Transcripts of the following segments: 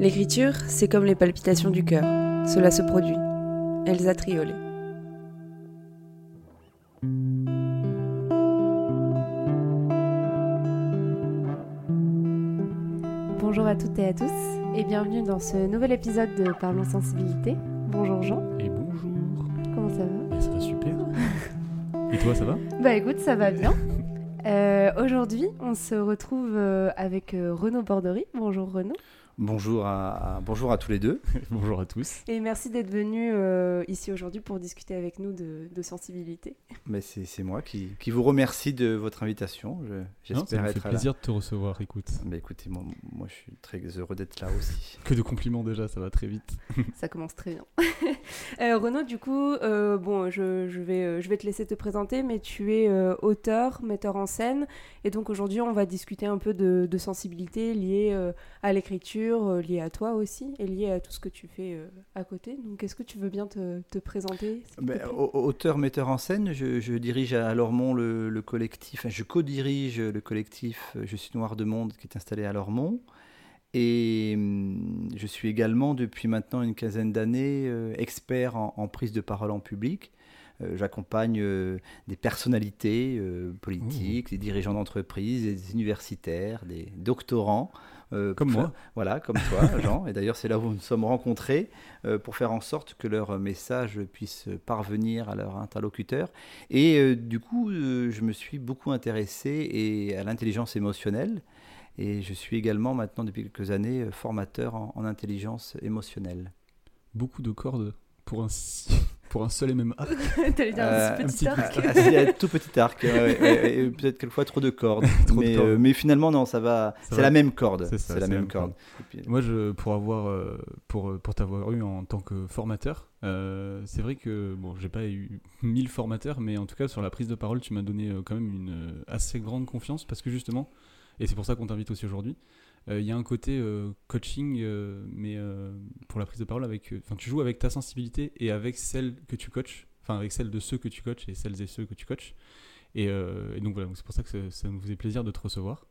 L'écriture, c'est comme les palpitations du cœur. Cela se produit. Elsa Triolet. Bonjour à toutes et à tous et bienvenue dans ce nouvel épisode de Parlons Sensibilité. Bonjour Jean. Et bonjour. Comment ça va? Eh, Ça va super. Et toi, ça va? Bah écoute, ça va bien. Euh, Aujourd'hui, on se retrouve euh, avec euh, Renaud Bordery. Bonjour Renaud. Bonjour à, à- bonjour à tous les deux. Bonjour à tous. Et merci d'être venu euh, ici aujourd'hui pour discuter avec nous de, de sensibilité. Mais c'est c'est moi qui, qui vous remercie de votre invitation. Je- Non, J'espère ça me être fait là. plaisir de te recevoir, écoute. Mais écoutez, moi, moi je suis très heureux d'être là aussi. Que de compliments déjà, ça va très vite. Ça commence très bien. Euh, Renaud, du coup, euh, bon, je, je vais, euh, je vais te laisser te présenter, mais tu es euh, auteur, metteur en scène. Et donc aujourd'hui, on va discuter un peu de, de sensibilité liée à l'écriture, liée à toi aussi, et liée à tout ce que tu fais à côté. Donc est-ce que tu veux bien te, te présenter Ben, auteur, metteur en scène, je, je dirige à Lormont le, le collectif, enfin, je co-dirige le collectif Je suis Noir de Monde qui est installé à Lormont. Et hum, je suis également, depuis maintenant une quinzaine d'années, euh, expert en, en prise de parole en public. Euh, J'accompagne euh, des personnalités politiques, des dirigeants d'entreprise, des universitaires, des doctorants. euh, Comme moi. faire- Voilà, comme toi, Jean. Et d'ailleurs, c'est là où nous nous sommes rencontrés euh, pour faire en sorte que leur message puisse parvenir à leur interlocuteur. Et euh, du coup, je me suis beaucoup intéressé et à l'intelligence émotionnelle. Et je suis également maintenant, depuis quelques années, euh, formateur en, en intelligence émotionnelle. Beaucoup de cordes pour un, pour un seul et même arc. T'allais dire Euh, un petit petit- arc. Ah, c'est un tout petit arc, ouais, ouais, ouais, et peut-être quelquefois trop de cordes. Trop de mais, cordes. euh, mais finalement, non, ça va. C'est la même corde. C'est la même corde. Puis, Moi, je, pour avoir, euh, pour, pour t'avoir eu en tant que formateur, euh, c'est vrai que bon, j'ai pas eu 1000 formateurs, mais en tout cas sur la prise de parole, tu m'as donné euh, quand même une euh, assez grande confiance parce que justement, et c'est pour ça qu'on t'invite aussi aujourd'hui, euh, il y a un côté euh, coaching, euh, mais pour la prise de parole avec, tu joues avec ta sensibilité et avec celle que tu coaches, enfin avec celle de ceux que tu coaches et celles et ceux que tu coaches. Et, donc voilà, c'est pour ça que ça, ça nous faisait plaisir de te recevoir.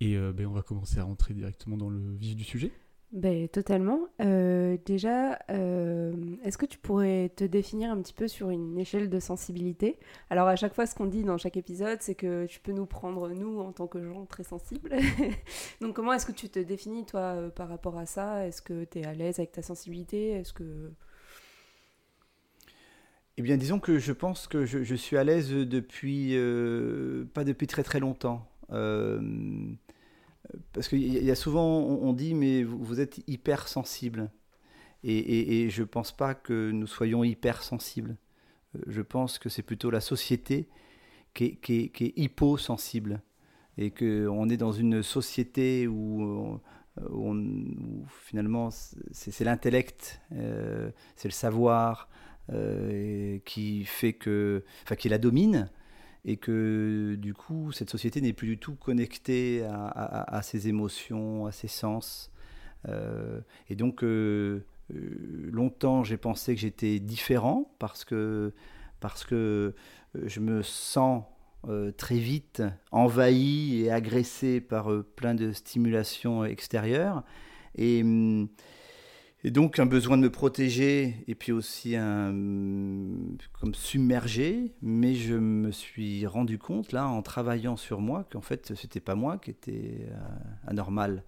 Et ben, on va commencer à rentrer directement dans le vif du sujet. Ben, totalement. Euh, déjà, euh, est-ce que tu pourrais te définir un petit peu sur une échelle de sensibilité? Alors, à chaque fois, ce qu'on dit dans chaque épisode, c'est que tu peux nous prendre, nous, en tant que gens très sensibles. Donc, comment est-ce que tu te définis, toi, euh, par rapport à ça? Est-ce que tu es à l'aise avec ta sensibilité? Est-ce que... Eh bien, disons que je pense que je, suis à l'aise depuis, pas depuis très très longtemps. Parce qu'il y, a- souvent, on, dit, mais vous, êtes hypersensible. Et, et, je ne pense pas que nous soyons hypersensibles. Euh, Je pense que c'est plutôt la société qui est, qui est- qui est hyposensible. Et qu'on est dans une société où, où finalement c'est l'intellect, euh, c'est le savoir, euh, qui fait que, enfin, qui la domine, et que du coup, cette société n'est plus du tout connectée à, ses émotions, à ses sens. Euh, et donc, euh, euh, longtemps, j'ai pensé que j'étais différent parce que, parce que je me sens très vite envahi et agressé par plein de stimulations extérieures. Et, hum, et donc un besoin de me protéger et puis aussi un comme submergé, mais je me suis rendu compte là en travaillant sur moi qu'en fait c'était pas moi qui était euh, anormal,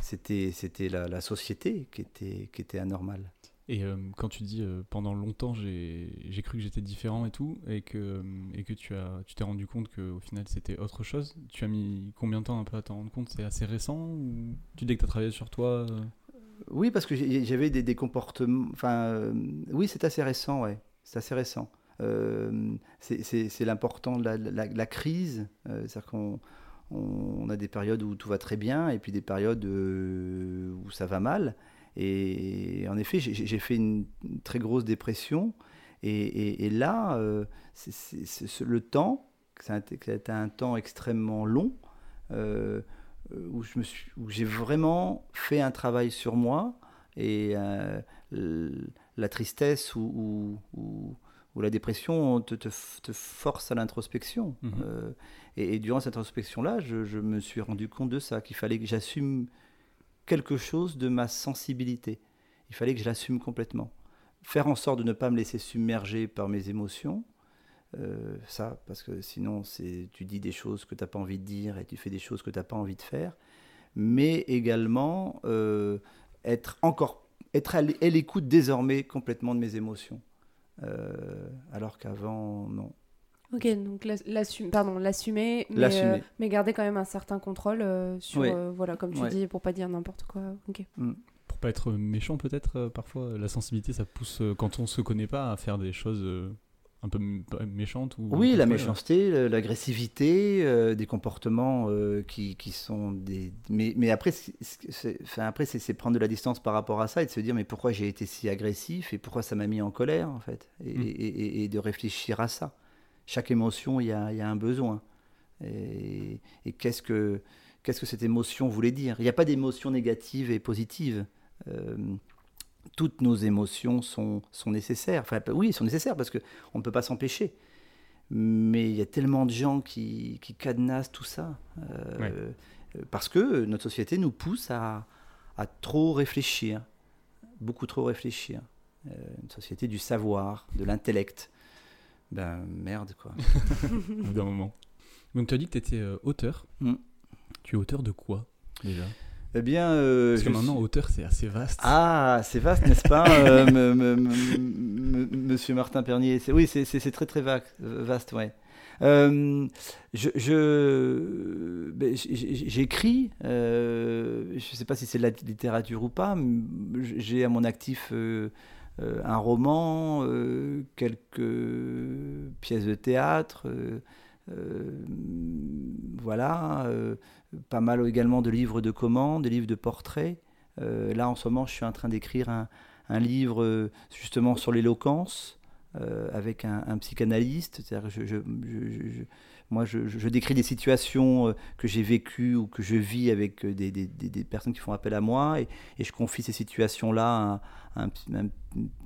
c'était c'était la, société qui était qui était anormale. Et euh, quand tu dis euh, pendant longtemps j'ai cru que j'étais différent et tout, et que, et que tu as tu t'es rendu compte qu'au final c'était autre chose, tu as mis combien de temps un peu à t'en rendre compte? C'est assez récent ou tu dis que tu as travaillé sur toi Oui, parce que j'avais des, comportements. Enfin, euh, oui, c'est assez récent, ouais. C'est assez récent. Euh, c'est- c'est c'est l'important de la, crise. euh, C'est-à-dire qu'on on a des périodes où tout va très bien et puis des périodes où ça va mal. Et en effet, j'ai fait une, très grosse dépression. Et, là, c'est- c'est- c'est- c'est le temps, a été un temps extrêmement long. Euh, où je me suis, où j'ai vraiment fait un travail sur moi et euh, la tristesse ou, ou- ou- ou la dépression te, te f- te force à l'introspection. Mhm. Euh, et, et durant cette introspection-là, je, je me suis rendu compte de ça, qu'il fallait que j'assume quelque chose de ma sensibilité. Il fallait que je l'assume complètement. Faire en sorte de ne pas me laisser submerger par mes émotions, euh, ça, parce que sinon tu dis des choses que tu n'as pas envie de dire et tu fais des choses que tu n'as pas envie de faire, mais également euh, être encore être à l'écoute désormais complètement de mes émotions, euh, alors qu'avant non. Ok, donc l'assumer, pardon, l'assumer, mais, mais, garder quand même un certain contrôle sur, voilà, comme tu dis, pour pas dire n'importe quoi. Ok. Mm. Pour pas être méchant peut-être, parfois la sensibilité ça pousse quand on se connaît pas à faire des choses un peu méchante ou Oui, la méchanceté, l'agressivité, euh, des comportements euh, qui, qui, sont des. Mais, mais après, c'est prendre de la distance par rapport à ça et de se dire mais pourquoi j'ai été si agressif et pourquoi ça m'a mis en colère en fait et, mm. et, et, de réfléchir à ça. Chaque émotion, il y a, y a, un besoin. Et, qu'est-ce que qu'est-ce que cette émotion voulait dire? Il n'y a pas d'émotion négative et positive. Euh, toutes nos émotions sont, sont nécessaires. Enfin, oui, elles sont nécessaires parce qu'on ne peut pas s'empêcher. Mais il y a tellement de gens qui, qui cadenassent tout ça. Euh, parce que notre société nous pousse à, à trop réfléchir, beaucoup trop réfléchir. Euh, une société du savoir, de l'intellect. Ben merde, quoi. D'un moment. Donc tu as dit que tu étais euh, auteur. Mm. Tu es auteur de quoi déjà? Eh bien, euh, parce que maintenant, auteur, c'est assez vaste. Ah, c'est vaste, n'est-ce pas, euh, Monsieur Martin Pernier Oui, c'est très très vaste, ouais. Euh, je, ben, j'écris, je ne sais pas si c'est de la littérature ou pas. J'ai à mon actif un roman, quelques pièces de théâtre. voilà pas mal également de livres de commandes, des livres de portraits. Euh, là, en ce moment, je suis en train d'écrire un, livre euh, justement sur l'éloquence euh, avec un, psychanalyste. Je, moi, je, décris des situations que j'ai vécues ou que je vis avec des, personnes qui font appel à moi et, je confie ces situations-là à, un,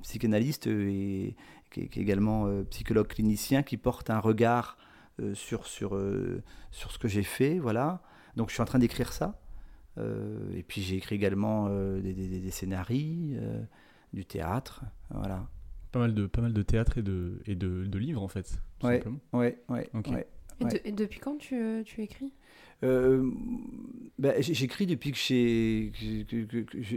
psychanalyste et, qui, est, également psychologue clinicien qui porte un regard sur, sur, sur ce que j'ai fait. Voilà. Donc je suis en train d'écrire ça. Euh, et puis j'ai écrit également euh, des, des, scénarios, euh, du théâtre, voilà. Pas mal de, pas mal de théâtre et de, et de, de livres en fait. Tout ouais, ouais, ouais, Et, depuis quand tu, tu écris? Bah, J'écris depuis que j'ai,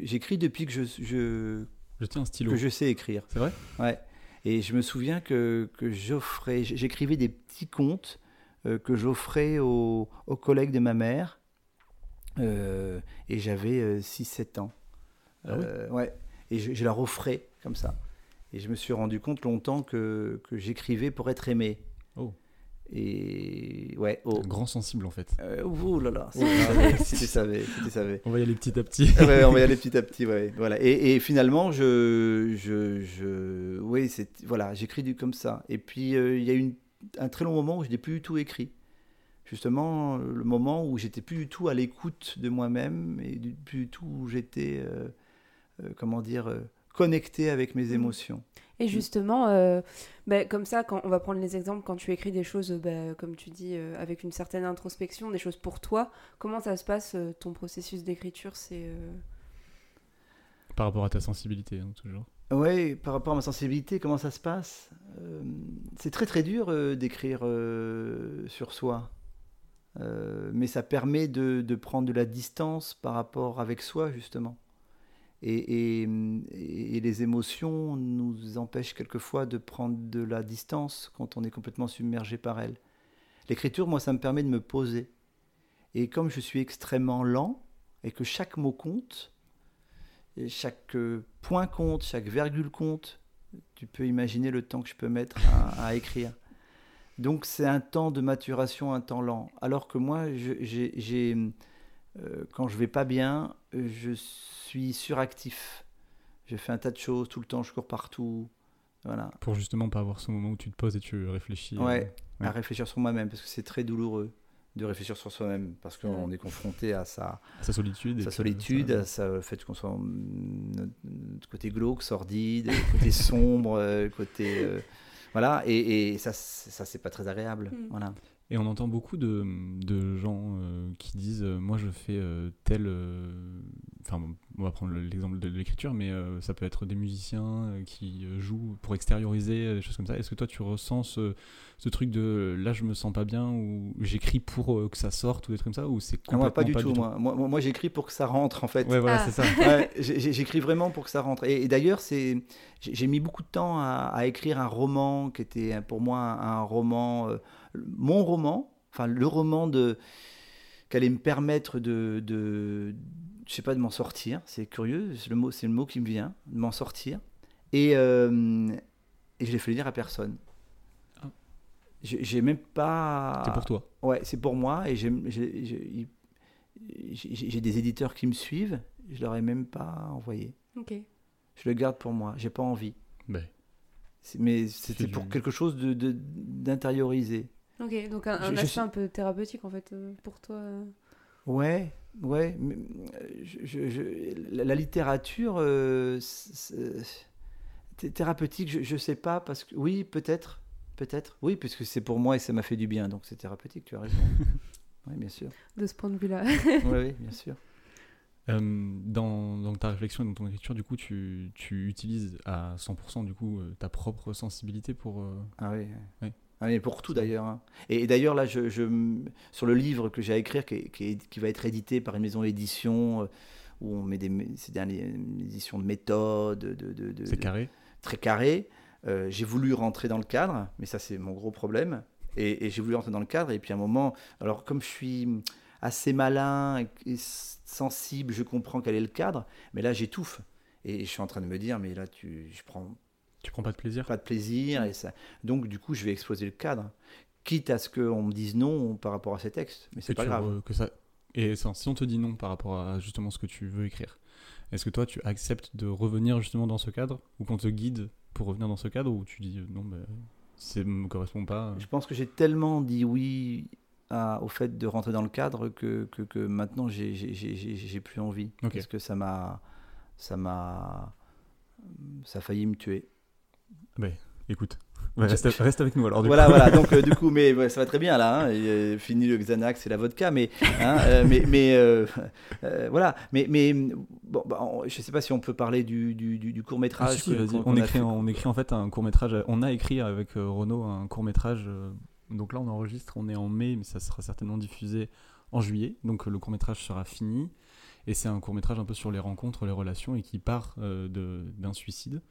j'écris depuis que je, je, je tiens un stylo. que je sais écrire. C'est vrai? Ouais. Et je me souviens que, que j'offrais, j'écrivais des petits contes euh, que j'offrais aux, collègues de ma mère. Euh, et j'avais 6-7 euh, ans. Ah ouais. Et je, leur offrais comme ça. Et je me suis rendu compte longtemps que, que j'écrivais pour être aimé. Oh. Et ouais, oh. grand sensible en fait. oh là là, si tu savais, On va y aller petit à petit. ouais, on va y aller petit à petit, ouais. Voilà. Et, et finalement, je, je, je, oui, c'est, voilà, j'écris du comme ça. Et puis il y a une un très long moment où je n'ai plus du tout écrit. Justement, le moment où j'étais plus du tout à l'écoute de moi-même et plus du tout où j'étais, euh, euh, comment dire, euh, connecté avec mes mmh. émotions. Et mmh. justement, ben, comme ça, quand on va prendre les exemples, quand tu écris des choses, ben, comme tu dis, avec une certaine introspection, des choses pour toi, comment ça se passe, ton processus d'écriture C'est Par rapport à ta sensibilité, hein, toujours oui, par rapport à ma sensibilité, comment ça se passe? Euh, C'est très très dur euh, d'écrire euh, sur soi. mais ça permet de, prendre de la distance par rapport avec soi, justement. Et, les émotions nous empêchent quelquefois de prendre de la distance quand on est complètement submergé par elles. L'écriture, moi, ça me permet de me poser. Et comme je suis extrêmement lent et que chaque mot compte, chaque euh, point compte, chaque virgule compte. Tu peux imaginer le temps que je peux mettre à, écrire. Donc c'est un temps de maturation, un temps lent. Alors que moi, j'ai, euh, quand je vais pas bien, je suis suractif. Je fais un tas de choses tout le temps, je cours partout. Voilà. Pour justement pas avoir ce moment où tu te poses et tu réfléchis. ouais. à réfléchir sur moi-même parce que c'est très douloureux de réfléchir sur soi-même parce qu'on est confronté à sa, sa solitude, sa solitude, à ça, fait qu'on soit notre côté glauque, sordide, côté sombre, euh, côté euh, voilà, et, et, ça, ça c'est pas très agréable, mm. voilà. Et on entend beaucoup de, de gens euh, qui disent euh, Moi, je fais euh, tel. euh, Enfin, bon, on va prendre le- l'exemple de, l'écriture, mais euh, ça peut être des musiciens euh, qui jouent pour extérioriser, des choses comme ça. Est-ce que toi, tu ressens ce, ce truc de là, je me sens pas bien, ou j'écris pour euh, que ça sorte, ou des trucs comme ça, ou c'est Ah, moi, pas du complètement tout. Moi, moi, moi, moi, j'écris pour que ça rentre, en fait. Ouais, voilà, Ah. c'est ça. Ouais, j'écris vraiment pour que ça rentre. Et, et d'ailleurs, c'est, j'ai mis beaucoup de temps à, à écrire un roman qui était pour moi un, un roman, euh, mon roman, enfin le roman de qui allait me permettre de, de je sais pas, de m'en sortir. C'est curieux, c'est le mot, c'est le mot qui me vient, de m'en sortir. Et, euh, et je l'ai fait lire à personne. Ah. J'ai même pas. C'est pour toi. Ouais, c'est pour moi et j'ai j'ai- j'ai- j'ai des éditeurs qui me suivent. Je leur ai même pas envoyé. Ok. Je le garde pour moi. J'ai pas envie. Ben, C'est- Mais c'était pour quelque chose de de- d'intérioriser. Ok, donc un, un Je- aspect un peu thérapeutique en fait euh, pour toi. euh. Ouais, ouais. mais, euh, je- je- je- la, la littérature euh, thérapeutique, je, je sais pas parce que oui, peut-être, peut-être. Oui, puisque c'est pour moi et ça m'a fait du bien, donc c'est thérapeutique. Tu as raison. oui, bien sûr. de ce point de vue-là. Oui, bien sûr. Euh, dans, dans ta réflexion et dans ton écriture, du coup, tu, tu utilises à 100% du coup euh, ta propre sensibilité pour. euh, Ah oui. Ouais. Mais pour tout d'ailleurs. hein. Et, et d'ailleurs, là, je, sur le livre que j'ai à écrire, qui, va être édité par une maison d'édition, euh, où on met des, c'est une édition de méthode, de, de- de- C'est carré. très carré. Euh, j'ai voulu rentrer dans le cadre, mais ça, c'est mon gros problème. Et, et j'ai voulu rentrer dans le cadre, et puis à un moment, alors comme je suis assez malin et sensible, je comprends quel est le cadre, mais là, j'étouffe. Et je suis en train de me dire, mais là, tu, je prends Tu prends pas de plaisir pas de plaisir. Et ça... Donc, du coup, je vais exploser le cadre. Quitte à ce qu'on me dise non par rapport à ces textes. Mais c'est pas grave. re- que ça... Et ça, si on te dit non par rapport à justement ce que tu veux écrire, est-ce que toi tu acceptes de revenir justement dans ce cadre? Ou qu'on te guide pour revenir dans ce cadre? Ou tu dis euh, non, ben, ça me correspond pas Je pense que j'ai tellement dit oui à- au fait de rentrer dans le cadre que, que, que maintenant, j'ai- plus envie. Ok. Parce que ça m'a. Ça m'a. Ça a failli me tuer. Écoute, ouais, reste, reste avec nous alors. Du voilà, coup. voilà. Donc, euh, du coup, mais ouais, ça va très bien là. hein. Et, euh, fini le Xanax et la vodka, mais, hein, euh, mais, mais euh, voilà. Mais, mais bon, bah, on- je sais pas si on peut parler du, du, court Ah, métrage. si, vas-y. on, écrit, on écrit en fait un court métrage. On a écrit avec Renaud un court métrage. donc là, on enregistre. On est en mai, mais ça sera certainement diffusé en juillet. Donc le court métrage sera fini. Et c'est un court métrage un peu sur les rencontres, les relations, et qui part d'un suicide.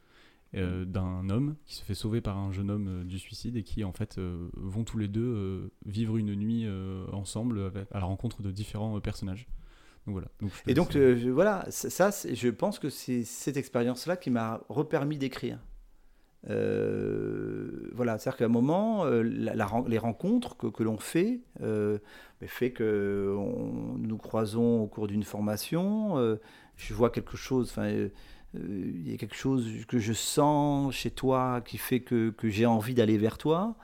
Euh, d'un homme qui se fait sauver par un jeune homme euh, du suicide et qui en fait euh, vont tous les deux vivre une nuit ensemble avec- à la rencontre de différents personnages. Donc voilà. Donc, Et donc, je- voilà, ça, je pense que c'est cette expérience-là qui m'a repermis d'écrire. Voilà, c'est-à-dire qu'à un moment, la- la ren- les rencontres que, que l'on fait, ben, fait que on- nous croisons au cours d'une formation, je vois quelque chose, enfin, il y a quelque chose que je sens chez toi qui fait que, que j'ai envie d'aller vers toi.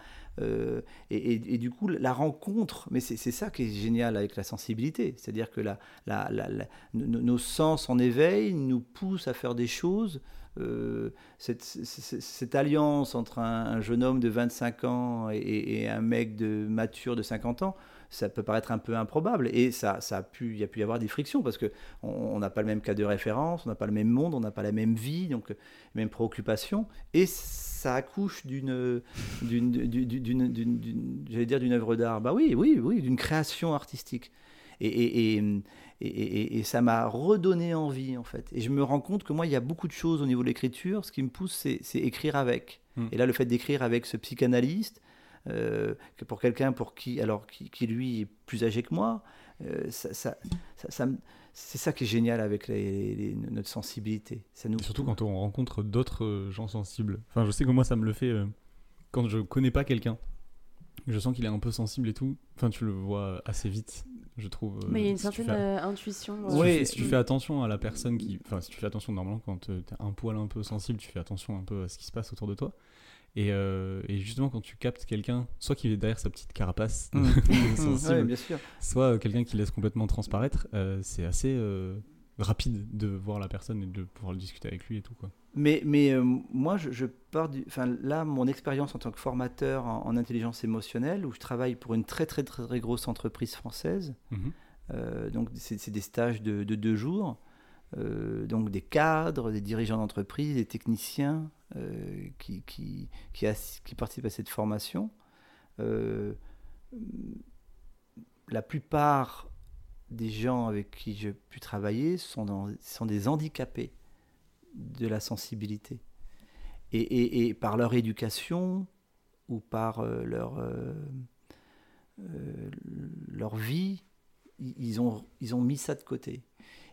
Euh, et, et- du coup, la rencontre, mais c'est ça qui est génial avec la sensibilité, c'est-à-dire que la, la- la- nos, sens en éveil nous poussent à faire des choses. Euh, cette, alliance entre un, un jeune homme de 25 ans et, et un mec de mature de 50 ans, ça peut paraître un peu improbable. Et ça, ça a pu, il y a pu y avoir des frictions parce que on on n'a pas le même cas de référence, on n'a pas le même monde, on n'a pas la même vie, donc même préoccupation. Et ça accouche d'une, d'une, j'allais dire d'une œuvre d'art. Bah oui, oui, oui, d'une création artistique. Et, et, et, et, ça m'a redonné envie en fait. Et je me rends compte que moi, il y a beaucoup de choses au niveau de l'écriture. Ce qui me pousse, c'est, c'est écrire avec. Hmm. Et là, le fait d'écrire avec ce psychanalyste, euh, que pour quelqu'un pour qui, alors qui, qui, lui est plus âgé que moi, euh, ça, ça, ça- ça me- c'est ça qui est génial avec les- les- notre sensibilité. Ça nous Et surtout quand on rencontre d'autres euh, gens sensibles. Enfin, je sais que moi, ça me le fait euh, quand je connais pas quelqu'un. Je sens qu'il est un peu sensible et tout. Enfin, tu le vois assez vite, je trouve. euh, Mais il y a une si certaine fais- intuition. si tu Oui. fais- si tu fais attention à la personne qui. Enfin, si tu fais attention, normalement, quand tu t'es un poil un peu sensible, tu fais attention un peu à ce qui se passe autour de toi. Et, euh, et justement, quand tu captes quelqu'un, soit qui est derrière sa petite carapace Mm. Ouais, bien sûr. soit euh, quelqu'un qui laisse complètement transparaître, euh, c'est assez, euh, rapide de voir la personne et de pouvoir discuter avec lui et tout quoi. Mais, mais moi, je, je, pars du. Enfin, là, mon expérience en tant que formateur en, intelligence émotionnelle, où je travaille pour une très, très, très, très grosse entreprise française. Mmh. Donc, c'est des stages de, de deux jours. Euh, donc, des cadres, des dirigeants d'entreprise, des techniciens euh, qui, participent à cette formation. Euh, la plupart des gens avec qui j'ai pu travailler sont, des handicapés de la sensibilité. Et, par leur éducation ou par leur, leur vie, ils ont, ils ont mis ça de côté.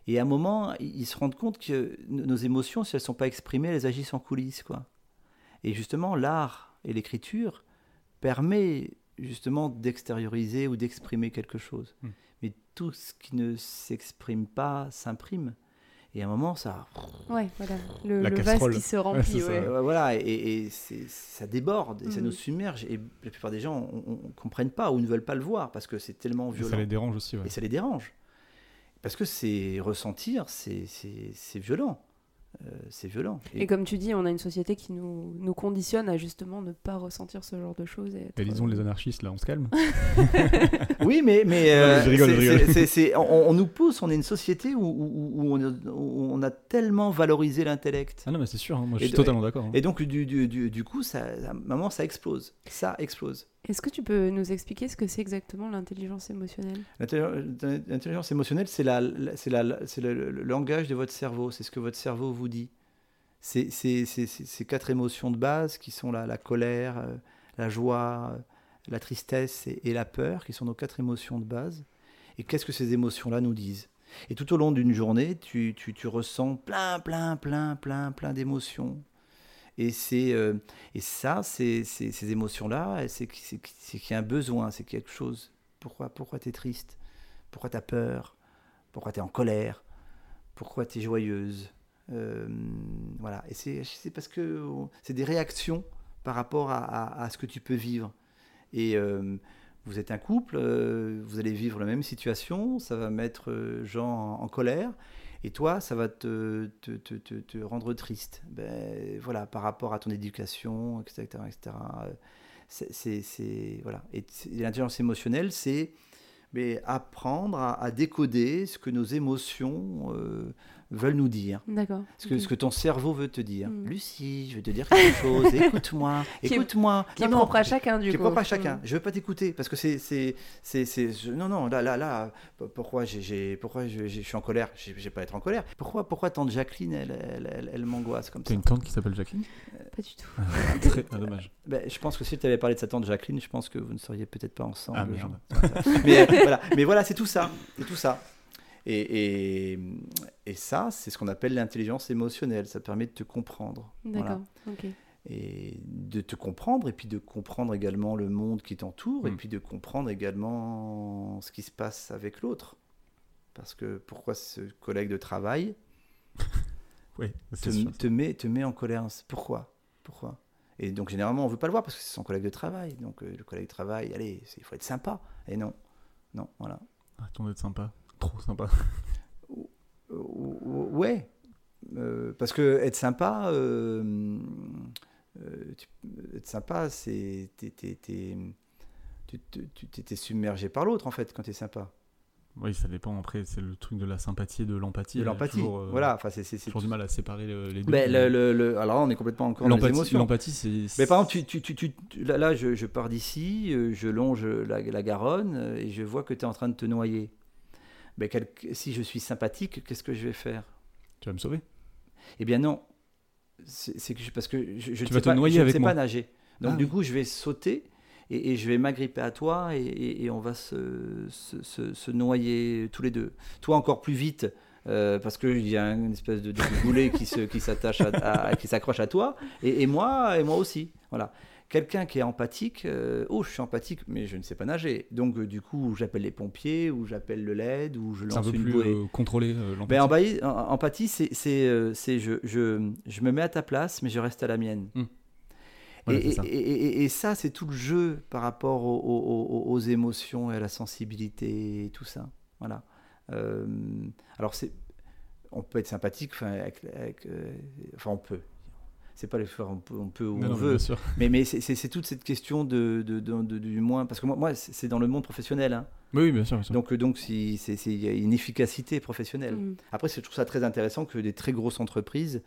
Et à un moment, ils se rendent compte que nos émotions, si elles ne sont pas exprimées, elles agissent en coulisses. Quoi. Et justement, l'art et l'écriture permet justement d'extérioriser ou d'exprimer quelque chose. Mmh. Mais tout ce qui ne s'exprime pas s'imprime. Et à un moment, ça. Ouais, voilà. Le, le vase qui se remplit. Ouais, ouais. Voilà, et, et ça déborde, et mmh. ça nous submerge. Et la plupart des gens ne comprennent pas ou ne veulent pas le voir parce que c'est tellement violent. Et ça les dérange aussi. Ouais. Et ça les dérange. Parce que c'est ressentir, c'est violent. Euh, c'est violent. Et, et, comme tu dis, on a une société qui nous, nous conditionne à justement ne pas ressentir ce genre de choses. Et, et lisons les anarchistes, là, on se calme. oui, mais, mais euh, je rigole, je rigole. C on, on, nous pousse, on est une société où, où, où, on, a, où on, a, tellement valorisé l'intellect. Ah non, mais c'est sûr, hein, moi je suis totalement d'accord. Hein. Et donc, du, du, du, du coup, ça, à un moment, ça explose. Ça explose. Est-ce que tu peux nous expliquer ce que c'est exactement l'intelligence émotionnelle? L'intelligence émotionnelle, c'est la, la, le, le, langage de votre cerveau, c'est ce que votre cerveau vous dit. C'est ces quatre émotions de base qui sont la, colère, euh, la joie, la tristesse et, et, la peur, qui sont nos quatre émotions de base. Et qu'est-ce que ces émotions-là nous disent? Et tout au long d'une journée, tu, tu, tu ressens plein, plein, plein, plein, plein d'émotions et, c'est, euh, et ça, c'est, ces émotions-là, c'est, qu'il y a un besoin, c'est quelque chose. Pourquoi, pourquoi tu es triste? Pourquoi tu as peur? Pourquoi tu es en colère? Pourquoi tu es joyeuse? Euh, Voilà. Et c'est, parce que c'est des réactions par rapport à, ce que tu peux vivre. Et euh, vous êtes un couple, vous allez vivre la même situation, ça va mettre Jean en colère. Et toi, ça va te, te, te, te rendre triste. Ben, voilà, par rapport à ton éducation, etc. etc. C'est, voilà. Et l'intelligence émotionnelle, c'est mais apprendre à, à, décoder ce que nos émotions euh, veulent nous dire. D'accord. Ce que, ce que ton cerveau veut te dire. Mm. Lucie, je vais te dire quelque chose, écoute-moi, écoute-moi. Qui est propre à chacun, du qui coup. Qui est propre à chacun. Mm. Je veux pas t'écouter parce que c'est. c'est, c'est, c'est non, non, là, là, là, pourquoi, j'ai, pourquoi je, je, suis en colère? Je vais pas être en colère. Pourquoi, pourquoi tante Jacqueline, elle, elle, elle, elle m'angoisse comme ça? T'as une tante qui s'appelle Jacqueline? Euh, Pas du tout. Très ah, dommage. Ben, je pense que si tu avais parlé de sa tante Jacqueline, je pense que vous ne seriez peut-être pas ensemble. Ah, merde. mais, voilà. mais voilà, c'est tout ça. C'est tout ça. Et, et, et, ça, c'est ce qu'on appelle l'intelligence émotionnelle. Ça permet de te comprendre. D'accord. Voilà. Ok. Et de te comprendre, et puis de comprendre également le monde qui t'entoure, Hmm. mm. et puis de comprendre également ce qui se passe avec l'autre. Parce que pourquoi ce collègue de travail oui, te, sûr, te, met, te met en colère? Pourquoi? Pourquoi? Et donc généralement, on ne veut pas le voir parce que c'est son collègue de travail. Donc euh, le collègue de travail, allez, il faut être sympa. Et non, non, voilà. Arrêtons d'être sympa. Trop sympa. Ouais. Euh, parce que être sympa, euh, euh, tu, être sympa, c'est tu t'es submergé par l'autre en fait quand tu es sympa. Oui, ça dépend. Après, c'est le truc de la sympathie et de l'empathie. De l'empathie. Voilà. Enfin, c'est, toujours du mal à séparer les deux. Ben, le, le, le, alors là, on est complètement encore dans les émotions. L'empathie, c'est. Mais par exemple, tu, tu, tu, là, là, je, je pars d'ici, je longe la, la Garonne et je vois que tu es en train de te noyer. Ben, quel, si je suis sympathique, qu'est-ce que je vais faire? Tu vas me sauver? Eh bien non. C'est que je, parce que je, je tu ne vas sais, te noyer pas, je avec ne sais moi. pas nager. Donc Ah du oui. coup, je vais sauter et, et je vais m'agripper à toi et, et- et on va se, se, se- se noyer tous les deux. Toi encore plus vite. euh, parce qu'il y a une espèce de, de boulet qui qui s'attache à, à- qui s'accroche à toi et, et moi et moi aussi voilà quelqu'un qui est empathique euh, oh je suis empathique mais je ne sais pas nager donc euh, du coup j'appelle les pompiers ou j'appelle le LED ou je C'est un lance peu une plus euh, contrôlé euh, l'empathie. ben, empathie, en- empathie, c'est, je, je, je me mets à ta place, mais je reste à la mienne. Hmm. Voilà, et, ça. et, et- et- et ça, c'est tout le jeu par rapport aux, aux- aux- aux émotions et à la sensibilité et tout ça. Voilà. Alors, c'est, on peut être sympathique, enfin, avec, avec, euh, enfin on peut. C'est pas le faire, on peut, on peut Non, on non, veut. Mais, mais c'est- toute cette question de, de- de- de- du moins, parce que moi, moi c'est dans le monde professionnel. hein. Oui, oui, bien sûr. bien sûr. Donc, euh, donc si- c'est- c'est- il y a une efficacité professionnelle. Mm. Après, je trouve ça très intéressant que des très grosses entreprises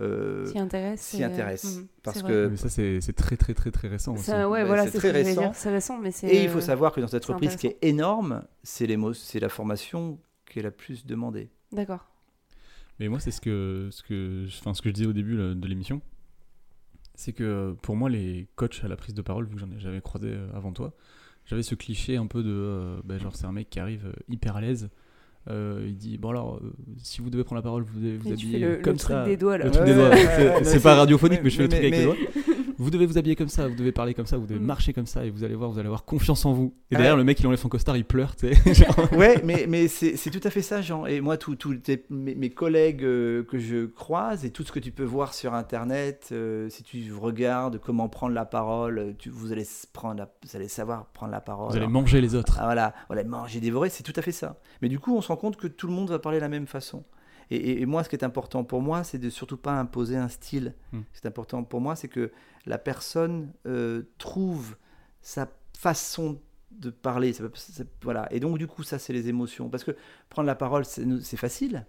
euh, S'y intéresse. s'y euh, intéressent. mm, parce que-. Mais ça, c'est c'est très, très, très, très récent aussi. Ça, ouais, Bah, voilà, c'est c'est ce très récent. C'est récent, mais c'est. Et il faut euh, savoir que dans cette entreprise qui est énorme, c'est les mots- c'est la formation qui est la plus demandée. D'accord. Mais moi, c'est ce que, ce, que, enfin, ce que je disais au début là, de l'émission. C'est que pour moi, les coachs à la prise de parole, vu que j'en ai j'avais croisé euh, avant toi, j'avais ce cliché un peu de. euh, bah, genre, c'est un mec qui arrive euh, hyper à l'aise. euh, il dit Bon, alors, euh, si vous devez prendre la parole, vous devez vous Et tu habiller fais le, le comme truc ça. des doigts là. Le truc Ouais, des doigts. ouais, C'est- ouais, c'est ouais, pas c'est- radiophonique, mais, je fais le mais- truc avec mais- les doigts. Vous devez vous habiller comme ça, vous devez parler comme ça, vous devez Mm. marcher comme ça, et vous allez voir, vous allez avoir confiance en vous. Et Ah derrière, ouais. le mec, il enlève son costard, il pleure, tu sais. ouais, mais, mais c'est tout à fait ça, Jean. Et moi, tous mes, mes collègues euh, que je croise et tout ce que tu peux voir sur Internet, euh, si tu regardes comment prendre la parole, tu, vous, allez s- prendre la- vous allez savoir prendre la parole. Vous allez manger les autres. Ah, voilà, voilà, manger, dévorer, c'est tout à fait ça. Mais du coup, on se rend compte que tout le monde va parler de la même façon. Et, et- et moi, ce qui est important pour moi, c'est de surtout pas imposer un style. Hmm. Ce qui est important pour moi, c'est que la personne euh, trouve sa façon de parler. Ça peut- ça- voilà. Et donc, du coup, ça, c'est les émotions. Parce que prendre la parole, c'est c'est facile.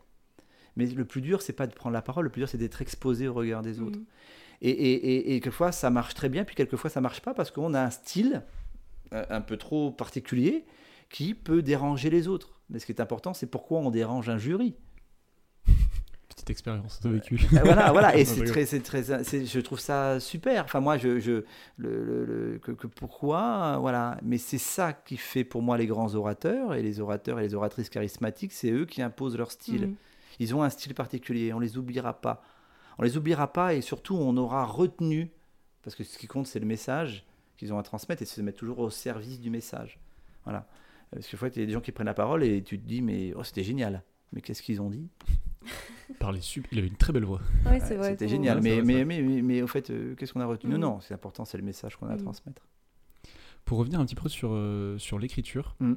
Mais le plus dur, c'est pas de prendre la parole. Le plus dur, c'est d'être exposé au regard des autres. Mm. Et, et, et, et quelquefois, ça marche très bien, puis quelquefois, ça marche pas parce qu'on a un style euh, un peu trop particulier qui peut déranger les autres. Mais ce qui est important, c'est pourquoi on dérange un jury. Petite expérience de vécu. Euh, voilà, voilà. Et c'est très, c'est très, c'est- je trouve ça super. Enfin, moi, je, je le, le- le- que, que pourquoi, euh, voilà. Mais c'est ça qui fait pour moi les grands orateurs et les orateurs et les oratrices charismatiques, c'est eux qui imposent leur style. Mm. Ils ont un style particulier, on les oubliera pas. On les oubliera pas et surtout on aura retenu, parce que ce qui compte c'est le message qu'ils ont à transmettre et c'est se mettre toujours au service du message. Voilà. Parce que des fois il y a des gens qui prennent la parole et tu te dis mais oh, c'était génial. Mais qu'est-ce qu'ils ont dit? Parlait sup- Il avait une très belle voix. Ouais, c'est Ouais, vrai. C'était génial. Ouais, mais, vrai, mais, mais, mais, mais au fait, euh, qu'est-ce qu'on a retenu? Non, non, c'est important, c'est le message qu'on a à Mhm. transmettre. Pour revenir un petit peu sur, euh, sur l'écriture, Mm.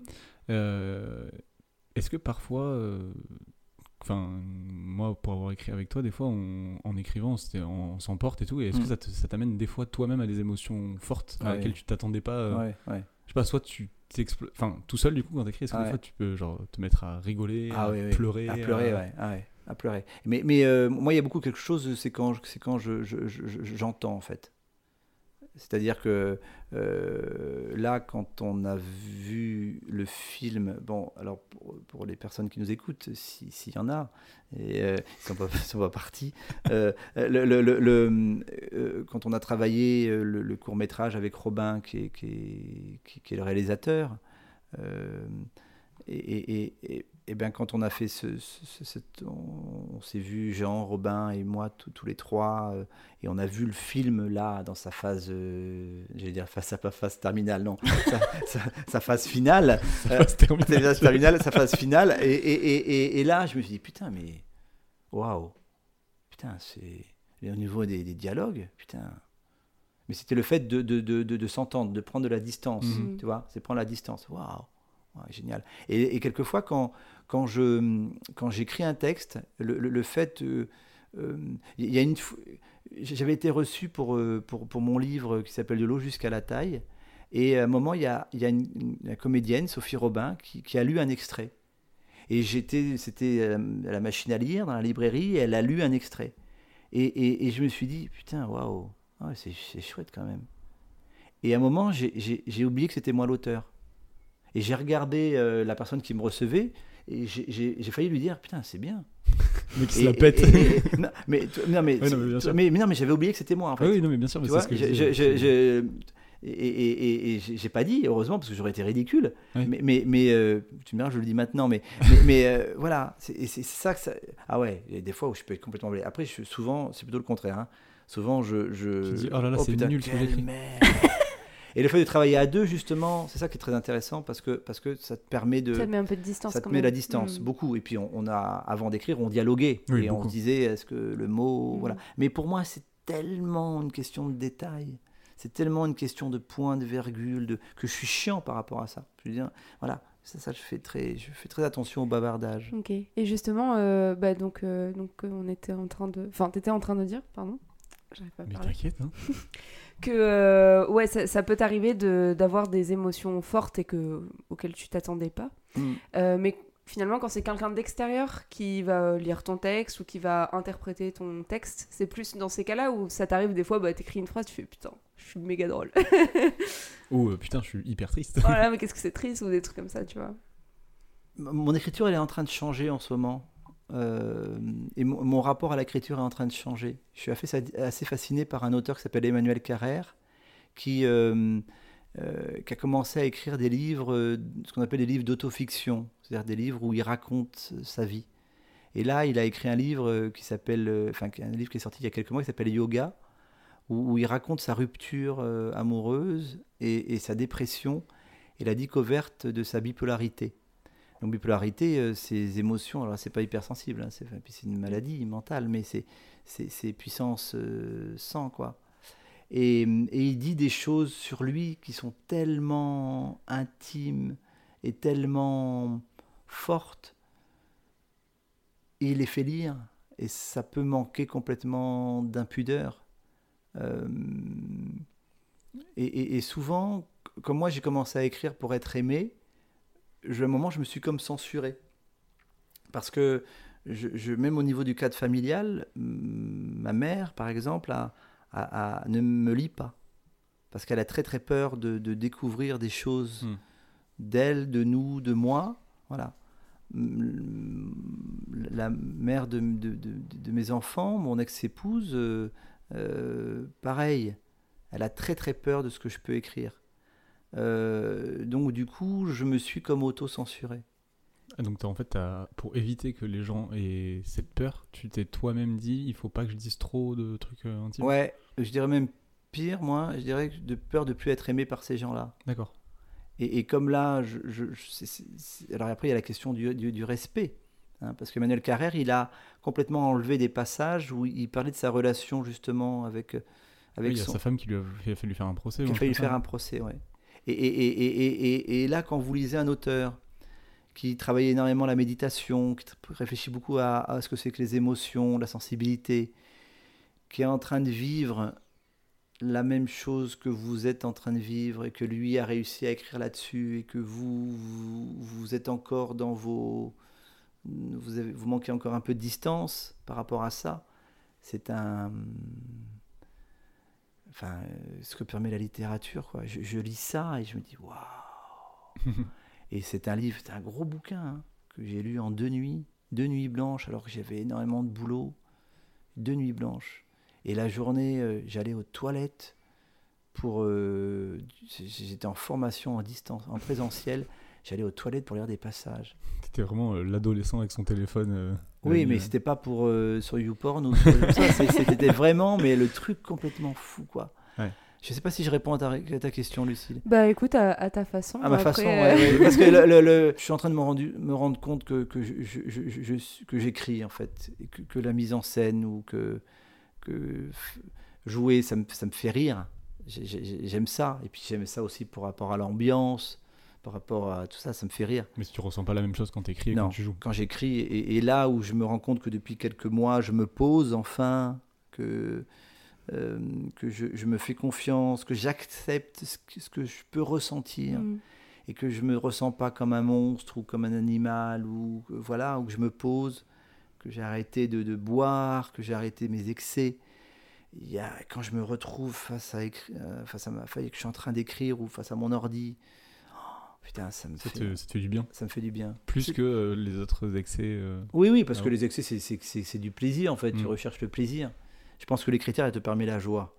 euh, est-ce que parfois, euh, enfin, moi, pour avoir écrit avec toi, des fois, on- en écrivant, on s'emporte et tout, et est-ce Mm. que ça t'amène des fois toi-même à des émotions fortes à Ouais. laquelles tu t'attendais pas euh, Ouais, ouais. Je sais pas, soit tu t'explo- enfin, tout seul du coup quand t'écris, est-ce que des fois tu peux genre te mettre à rigoler, Ah à oui, oui. pleurer, À pleurer, à- ouais. Ah ouais, à pleurer. Mais, mais euh, moi, il y a beaucoup quelque chose, c'est quand, c'est quand je, je- je- je- j'entends, en fait. C'est-à-dire que euh, là, quand on a vu le film, bon, alors pour, les personnes qui nous écoutent, si- s'il y en a, et euh, ils ils sont pas partis, euh, quand on a travaillé le, court métrage avec Robin, qui est, qui est, le réalisateur, et, et- et bien quand on a fait ce, ce- ce- cette- on, on s'est vu Jean, Robin et moi tous- tous les trois euh, et on a vu le film là dans sa phase, euh, j'allais dire face à pas phase terminale, non, sa, sa- sa phase finale, terminer. sa phase terminale, sa phase finale et, et, et, et- et là je me suis dit putain mais waouh, putain c'est au niveau des, des dialogues, putain. Mais c'était le fait de, de, de, de, de s'entendre, de prendre de la distance, Mhm. tu vois, c'est prendre la distance. Waouh, Génial. Et, et quelquefois, quand, quand, je, quand j'écris un texte, le, le, fait. euh, euh, y a une. J'avais été reçu pour, euh, pour, pour mon livre qui s'appelle De l'eau jusqu'à la taille. Et à un moment, il y a, y a une, comédienne, Sophie Robin, qui, qui a lu un extrait. Et j'étais, c'était à la machine à lire, dans la librairie, et elle a lu un extrait. Et, et, je me suis dit, putain, waouh, ouais, c'est, chouette quand même. Et à un moment, j'ai, j'ai oublié que c'était moi l'auteur. Et j'ai regardé euh, la personne qui me recevait, et j'ai, failli lui dire, putain, c'est bien. Mec qui se la pète. et- non, mais, non, mais, non, mais mais, mais mais j'avais oublié que c'était moi, en fait. Ah oui, non, mais bien sûr, mais c'est ce que je je- disais. je- je- je- et, et- et- et j'ai pas dit, heureusement, parce que j'aurais été ridicule. Oui. Mais, mais, mais euh, tu me diras, je le dis maintenant, mais, mais, mais, euh, voilà, c'est c'est ça que ça. Ah ouais, il y a des fois où je peux être complètement blé. Après, je, souvent, c'est plutôt le contraire. hein. Souvent, je. je... Tu dis, oh là là, c'est putain, nul ce que j'écris. Et le fait de travailler à deux, justement, c'est ça qui est très intéressant parce que, parce que ça te permet de. Ça te met un peu de distance Ça te quand met même. la distance, Mm. beaucoup. Et puis, on, on a, avant d'écrire, on dialoguait. Oui, et on se disait, est-ce que le mot. Mm. Voilà. Mais pour moi, c'est tellement une question de détail. C'est tellement une question de point, de virgule, de... que je suis chiant par rapport à ça. Je veux dire, voilà, Ça, ça je, fais très, je fais très attention au bavardage. Ok. Et justement, euh, bah, donc, euh, donc on était en train de... Enfin, t'étais en train de dire, pardon? J'arrive pas à Mais parler. t'inquiète, hein. que euh, ouais, ça, ça peut t'arriver de- d'avoir des émotions fortes et que, auxquelles tu t'attendais pas. Mm. Euh, mais finalement, quand c'est quelqu'un d'extérieur qui va lire ton texte ou qui va interpréter ton texte, c'est plus dans ces cas-là où ça t'arrive des fois, bah, t'écris une phrase, tu fais putain, je suis méga drôle. Oh euh, putain, je suis hyper triste. voilà, mais qu'est-ce que c'est triste ou des trucs comme ça, tu vois. Mon écriture, elle est en train de changer en ce moment. Euh, et mon, rapport à l'écriture est en train de changer. Je suis assez, fasciné par un auteur qui s'appelle Emmanuel Carrère, qui, euh, euh, a commencé à écrire des livres, ce qu'on appelle des livres d'autofiction, c'est-à-dire des livres où il raconte sa vie. Et là, il a écrit un livre qui s'appelle, enfin, un livre qui est sorti il y a quelques mois, qui s'appelle Yoga, où, il raconte sa rupture amoureuse et sa dépression et la découverte de sa bipolarité. Donc bipolarité, euh, c'est émotions, alors c'est pas hypersensible, hein, c'est une maladie mentale, mais c'est puissance euh, 100 quoi. Et, il dit des choses sur lui qui sont tellement intimes et tellement fortes. Et il les fait lire et ça peut manquer complètement d'impudeur. Euh, et souvent, comme moi j'ai commencé à écrire pour être aimé, je, à un moment je me suis comme censuré. Parce que je, je- même au niveau du cadre familial, ma mère par exemple a- a- a- ne me lit pas. Parce qu'elle a très très peur de, de découvrir des choses Hmm. d'elle, de nous, de moi. Voilà. La mère de, de- de- de mes enfants, mon ex-épouse, euh, euh, pareil. Elle a très très peur de ce que je peux écrire. Euh, donc du coup, je me suis comme auto-censuré. Ah, Donc t'as- en fait, pour éviter que les gens aient cette peur, tu t'es toi-même dit, il faut pas que je dise trop de trucs euh, intimes? Ouais, je dirais même pire, moi, je dirais de peur de plus être aimé par ces gens-là. D'accord. Et, et comme là, je, je- je- alors après, il y a la question du, du- du respect. hein, parce que Manuel Carrère, il a complètement enlevé des passages où il parlait de sa relation justement avec, avec Oui, il y a son, sa femme qui lui a fait, fait lui faire un procès. Ou a truc comme faire un procès, ouais. Et, là, quand vous lisez un auteur qui travaille énormément la méditation, qui réfléchit beaucoup à, ce que c'est que les émotions, la sensibilité, qui est en train de vivre la même chose que vous êtes en train de vivre et que lui a réussi à écrire là-dessus et que vous, vous, êtes encore dans vos... Vous manquez encore un peu de distance par rapport à ça. C'est un enfin, euh, ce que permet la littérature. Quoi. Je, je lis ça et je me dis waouh. et c'est un livre, c'est un gros bouquin hein, que j'ai lu en deux nuits, deux nuits blanches, alors que j'avais énormément de boulot, deux nuits blanches. Et la journée, euh, j'allais aux toilettes pour. euh, J'étais en formation en distance, en présentiel. J'allais aux toilettes pour lire des passages. T'étais vraiment euh, l'adolescent avec son téléphone. euh, Oui, mais nuit, c'était pas pour euh, sur YouPorn ou C'était vraiment, mais le truc complètement fou, quoi. Ouais. Je sais pas si je réponds à ta, à ta question, Lucille. Bah écoute, à, à ta façon. À ma Après, façon, euh, ouais, ouais, parce que le- le- le- je suis en train de me, rendu- me rendre compte que, que, je, je- je- je- je suis- que j'écris, en fait, et que, que la mise en scène ou que, que jouer, ça me, ça me fait rire. J'ai- j'ai- J'aime ça, et puis j'aime ça aussi par rapport à l'ambiance, par rapport à tout ça, ça me fait rire. Mais si tu ressens pas la même chose quand t'écris et Non. quand tu joues. Quand j'écris, et, et là où je me rends compte que depuis quelques mois, je me pose enfin, que, euh, que je, je me fais confiance, que j'accepte ce, que- ce que je peux ressentir mm. et que je me ressens pas comme un monstre ou comme un animal ou que- voilà ou que je me pose que j'ai arrêté de, de boire que j'ai arrêté mes excès il y a, quand je me retrouve face à écri- euh, face à ma feuille que je suis en train d'écrire ou face à mon ordi putain ça me Ça fait te, ça te fait du bien. ça me fait du bien Plus que euh, les autres excès. euh, oui oui parce Ah que les excès c'est- c'est c'est- c'est du plaisir en fait tu Mm. recherches le plaisir je pense que les critères elles te permettent la joie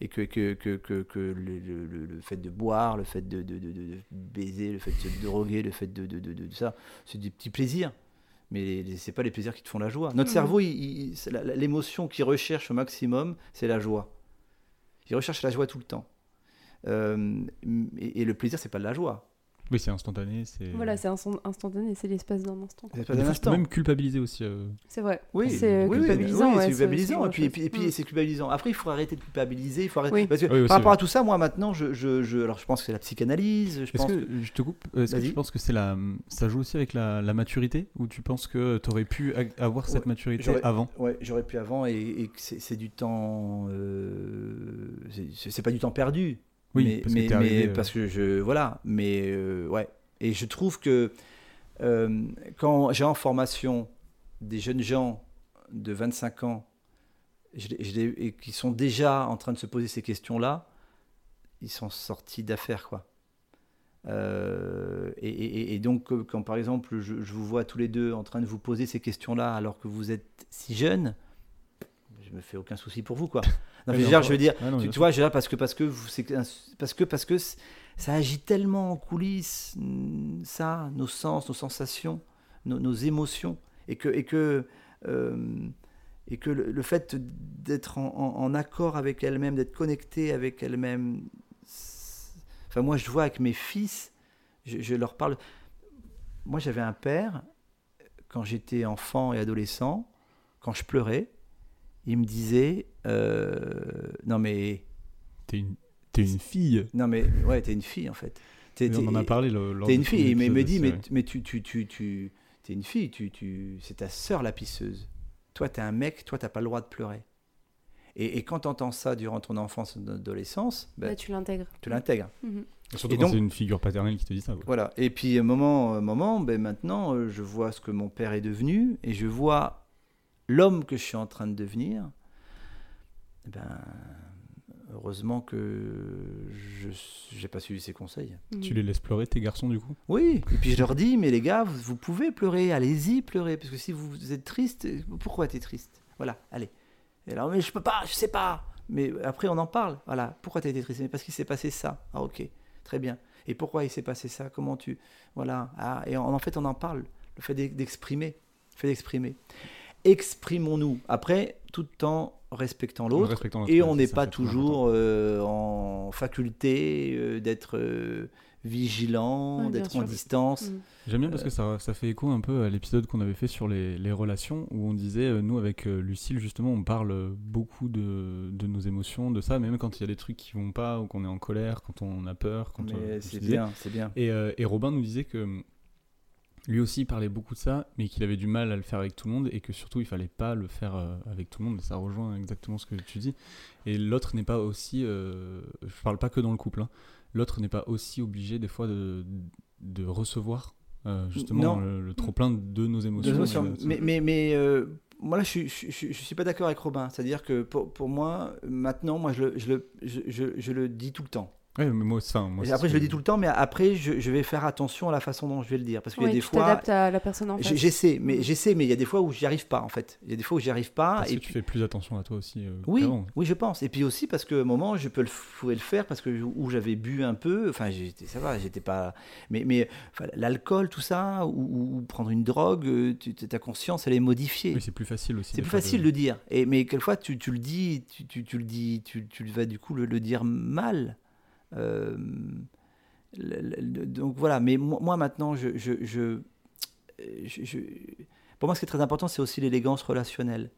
et que, que, que, que, que le, le- fait de boire, le fait de, de, de- baiser, le fait de se droguer, le fait de, de, de, de- de ça, c'est des petits plaisirs. Mais les- c'est pas les plaisirs qui te font la joie. Notre Mhm. cerveau, il- il- c'est la- la- l'émotion qu'il recherche au maximum, c'est la joie. Il recherche la joie tout le temps. Euh, et, et le plaisir, c'est pas de la joie. Oui, c'est instantané. c'est- Voilà, c'est instant- instantané, c'est l'espace d'un instant. Pas d'un instant. même culpabilisé aussi. euh. C'est vrai. Oui, c'est euh, oui, oui, culpabilisant. oui, c'est culpabilisant. Et puis, et puis, et puis c'est culpabilisant. Après, il faut arrêter de culpabiliser. Il faut arrêter. Oui. Parce que Oui, aussi, par rapport oui. à tout ça, moi maintenant, je, je, je- alors je pense que c'est la psychanalyse. Je Est-ce pense que, que- je te coupe, est-ce que tu penses que c'est la, ça joue aussi avec la, la maturité? Ou tu penses que tu aurais pu a- avoir cette Ouais, maturité j'aurais- avant? Ouais, j'aurais pu avant et, et que c'est c'est du temps. euh, c'est- c'est pas du temps perdu. Oui, mais, parce que mais- t'es arrivé, mais euh, parce que je voilà. Mais euh, ouais. Et je trouve que euh, quand j'ai en formation des jeunes gens de 25 ans je je et qui sont déjà en train de se poser ces questions-là, ils sont sortis d'affaires quoi. Euh, et, et- et donc, quand par exemple, je, je vous vois tous les deux en train de vous poser ces questions-là alors que vous êtes si jeunes, je me fais aucun souci pour vous, quoi. Non, mais Ouais, je veux dire, je veux dire, ouais, non, tu, vois, je veux dire, parce que parce que parce que parce que ça agit tellement en coulisses, mm, ça, nos sens, nos sensations, nos, nos émotions, et que et que euh, et que le, le fait d'être en, en- en accord avec elle-même, d'être connecté avec elle-même. Enfin, moi, je vois avec mes fils, je, je leur parle. Moi, j'avais un père quand j'étais enfant et adolescent, quand je pleurais, il me disait euh, non mais T'es une, t'es une fille. non mais ouais t'es une fille en fait T'es- on en t'es- a parlé le- T'es une fille, mais il me dit, mais, mais tu, tu, tu, tu es une fille, tu, tu, c'est ta sœur la pisseuse. Toi, t'es un mec, toi, t'as pas le droit de pleurer. Et, et quand t'entends ça durant ton enfance et ton adolescence, ben, Là, tu l'intègres. tu l'intègres. Mhm. Surtout Et quand donc- c'est une figure paternelle qui te dit ça. quoi. Voilà. Et puis, un moment, moment ben, maintenant, euh, je vois ce que mon père est devenu et je vois l'homme que je suis en train de devenir. Eh ben, heureusement que je n'ai pas suivi ses conseils. Mhm. Tu les laisses pleurer tes garçons du coup? Oui, et puis je leur dis, mais les gars, vous, vous pouvez pleurer, allez-y pleurer, parce que si vous êtes triste, pourquoi tu es triste? Voilà, allez. Et alors, mais je peux pas, je sais pas. Mais après, on en parle. Voilà, pourquoi tu as été triste? Mais parce qu'il s'est passé ça. Ah, ok, très bien. Et pourquoi il s'est passé ça? Comment tu. Voilà. Ah, et en, en fait, on en parle. Le fait d'ex- d'exprimer. Le fait d'exprimer. Exprimons-nous. Après, tout en respectant l'autre. Et on n'est pas toujours euh, en faculté euh, d'être euh, vigilant, Ouais, d'être en distance. Mhm. J'aime bien parce que ça, ça fait écho un peu à l'épisode qu'on avait fait sur les, les relations où on disait, nous avec Lucille justement, on parle beaucoup de, de nos émotions, de ça, même quand il y a des trucs qui vont pas ou qu'on est en colère, quand on a peur, quand c'est bien, c'est bien. Et, euh, et Robin nous disait que lui aussi parlait beaucoup de ça, mais qu'il avait du mal à le faire avec tout le monde et que surtout il fallait pas le faire euh, avec tout le monde. Ça rejoint exactement ce que tu dis. Et l'autre n'est pas aussi, euh, je parle pas que dans le couple, hein. l'autre n'est pas aussi obligé des fois de, de recevoir euh, justement le, le trop plein de nos émotions. De- Mais, mais, mais euh, moi là, je, suis- je, je, je suis pas d'accord avec Robin. C'est-à-dire que pour, pour moi, maintenant, moi, je le, je, le, je, je- je le dis tout le temps. Ouais, mais moi, aussi, enfin, moi, Et après, je le dis tout le temps, mais après, je, je vais faire attention à la façon dont je vais le dire. Parce qu'il y Ouais, a des tu fois. t'adaptes à la personne en face. J'essaie, mais j'essaie, mais il y a des fois où j'y arrive pas en fait. Il y a des fois où j'y arrive pas. Parce et que tu fais plus attention à toi aussi. euh, Oui, oui, je pense. Et puis aussi parce que au moment, je peux le, pouvais le faire parce que où j'avais bu un peu. Enfin, ça va, j'étais pas. Mais, mais enfin, l'alcool, tout ça, ou, prendre une drogue, euh, tu, ta conscience, elle est modifiée. Oui, c'est plus facile aussi. c'est plus facile de le dire. Et mais quelquefois, tu, tu le dis, tu, tu, tu le dis, tu, tu vas du coup le, le dire mal. Euh, donc voilà. Mais moi, maintenant, je, je, je, je- je- pour moi, ce qui est très important, c'est aussi l'élégance relationnelle.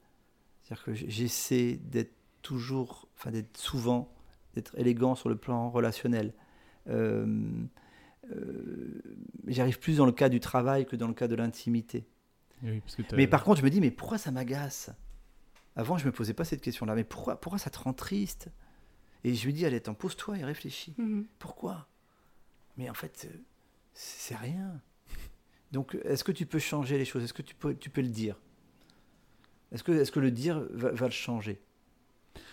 C'est-à-dire que j'essaie d'être toujours, enfin d'être souvent, d'être élégant sur le plan relationnel. Euh, euh, J'y arrive plus dans le cas du travail que dans le cas de l'intimité. Oui, Mais par contre, je me dis, mais pourquoi ça m'agace? Avant, je me posais pas cette question-là. Mais pourquoi, pourquoi ça te rend triste? Et je lui dis, allez, attends, pose-toi et réfléchis. Mhm. Pourquoi? Mais en fait, euh, c'est rien. Donc, est-ce que tu peux changer les choses? Est-ce que tu peux, tu peux le dire? Est-ce que, est que le dire va, va le changer?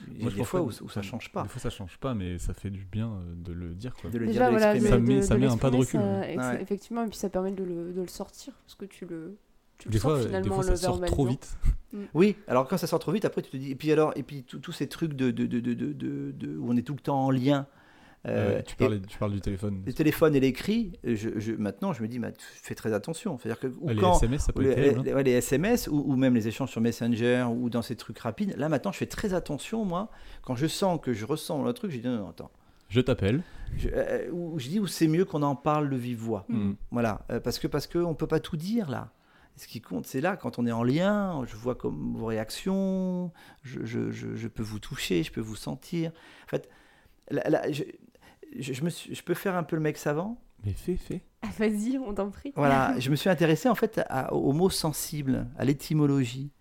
Il y a des fois pas- où, où ça change pas. Des fois, ça change pas, mais ça fait du bien euh, de le dire. Quoi. De le Déjà, dire, de voilà, l'exprimer. Ça met- ça met un pas de recul. ça- ex- Ouais. Effectivement, et puis ça permet de le, de le sortir, parce que tu le, tu Des fois, des finalement fois, le ça sort trop vite. Oui, alors quand ça sort trop vite, après tu te dis. Et puis alors, et puis tous ces trucs de, de, de, de, de- de- de- où on est tout le temps en lien. euh, Euh, tu, et- parlais, tu parles du téléphone. le téléphone et l'écrit, je, je- maintenant je me dis, bah, fais très attention. C'est-à-dire que ou Ah, les quand SMS, ça peut les, être terrible. hein. les- ouais, les SMS ou, ou même les échanges sur Messenger ou dans ces trucs rapides, là maintenant je fais très attention, moi, quand je sens que je ressens le truc, je dis non, non, attends, Je t'appelle. Je, euh, je dis où c'est mieux qu'on en parle de vive voix. Mm. Voilà, euh, parce que parce que on peut pas tout dire là. Ce qui compte, c'est là quand on est en lien. Je vois comme vos réactions. Je, je, je, je peux vous toucher, je peux vous sentir. En fait, là, là, je, je, je me suis- je peux faire un peu le mec savant. Mais fais, fais. Ah, Vas-y, on t'en prie. Voilà, je me suis intéressé en fait à- au mot sensible, à l'étymologie.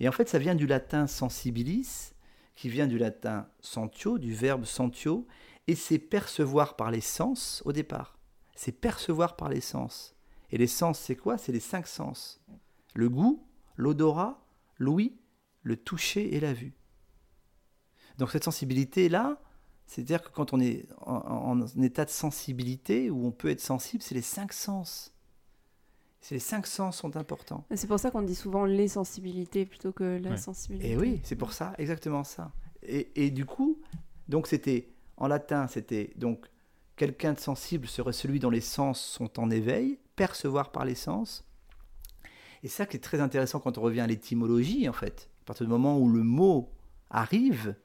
Et en fait, ça vient du latin sensibilis, qui vient du latin sentio, du verbe sentio, et c'est percevoir par les sens au départ. C'est percevoir par les sens. Et les sens, c'est quoi? C'est les cinq sens. Le goût, l'odorat, l'ouïe, le toucher et la vue. Donc cette sensibilité-là, c'est-à-dire que quand on est en, en- en état de sensibilité, où on peut être sensible, c'est les cinq sens. C'est les cinq sens sont importants. C'est pour ça qu'on dit souvent les sensibilités plutôt que la Ouais. sensibilité. Et Eh oui, c'est pour ça, exactement ça. Et, et du coup, donc c'était en latin, c'était donc quelqu'un de sensible serait celui dont les sens sont en éveil, percevoir par les sens. Et ça qui est très intéressant quand on revient à l'étymologie, en fait, à partir du moment où le mot arrive,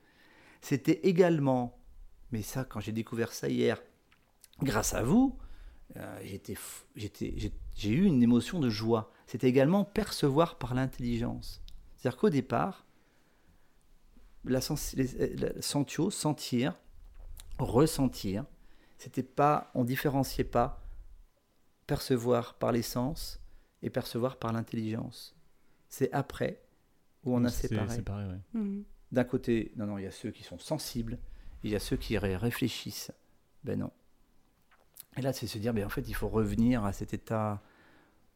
c'était également, mais ça, quand j'ai découvert ça hier, grâce à vous, euh, j'ai, eu une émotion de joie. C'était également percevoir par l'intelligence. C'est-à-dire qu'au départ, la, euh, sentio, sentir, ressentir, c'était pas, on différenciait pas percevoir par les sens et percevoir par l'intelligence. C'est après où on a séparé. séparé, ouais. Mhm. D'un côté, non, non, il y a ceux qui sont sensibles, et il y a ceux qui ré- réfléchissent. Ben non. Et là, c'est se dire, ben en fait, il faut revenir à cet état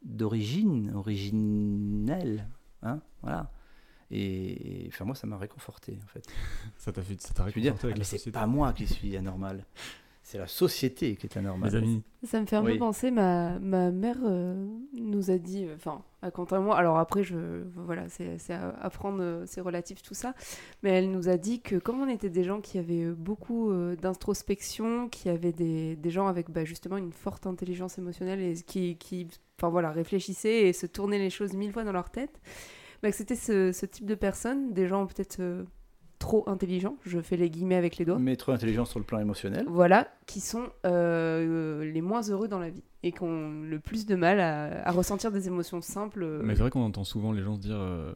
d'origine, originel. Hein, voilà. Et, et, enfin, moi, ça m'a réconforté, en fait. Ça t'a fait, ça t'a Je veux dire, réconforté ah, avec mais la c'est pas moi qui suis anormal. C'est la société qui est anormale. Les amis, Ça me fait un Oui. peu penser, ma, ma mère euh, nous a dit, euh, enfin, à Quentin moi, alors après, je, voilà, c'est c'est à apprendre, euh, c'est relatif tout ça, mais elle nous a dit que comme on était des gens qui avaient beaucoup euh, d'introspection, qui avaient des, des gens avec bah, justement une forte intelligence émotionnelle et qui, qui enfin, voilà, réfléchissaient et se tournaient les choses mille fois dans leur tête, bah, que c'était ce, ce type de personnes, des gens peut-être euh, trop intelligents, je fais les guillemets avec les doigts, Mais trop intelligent sur le plan émotionnel. voilà, qui sont euh, les moins heureux dans la vie et qui ont le plus de mal à, à ressentir des émotions simples. euh. mais c'est vrai qu'on entend souvent les gens se dire euh,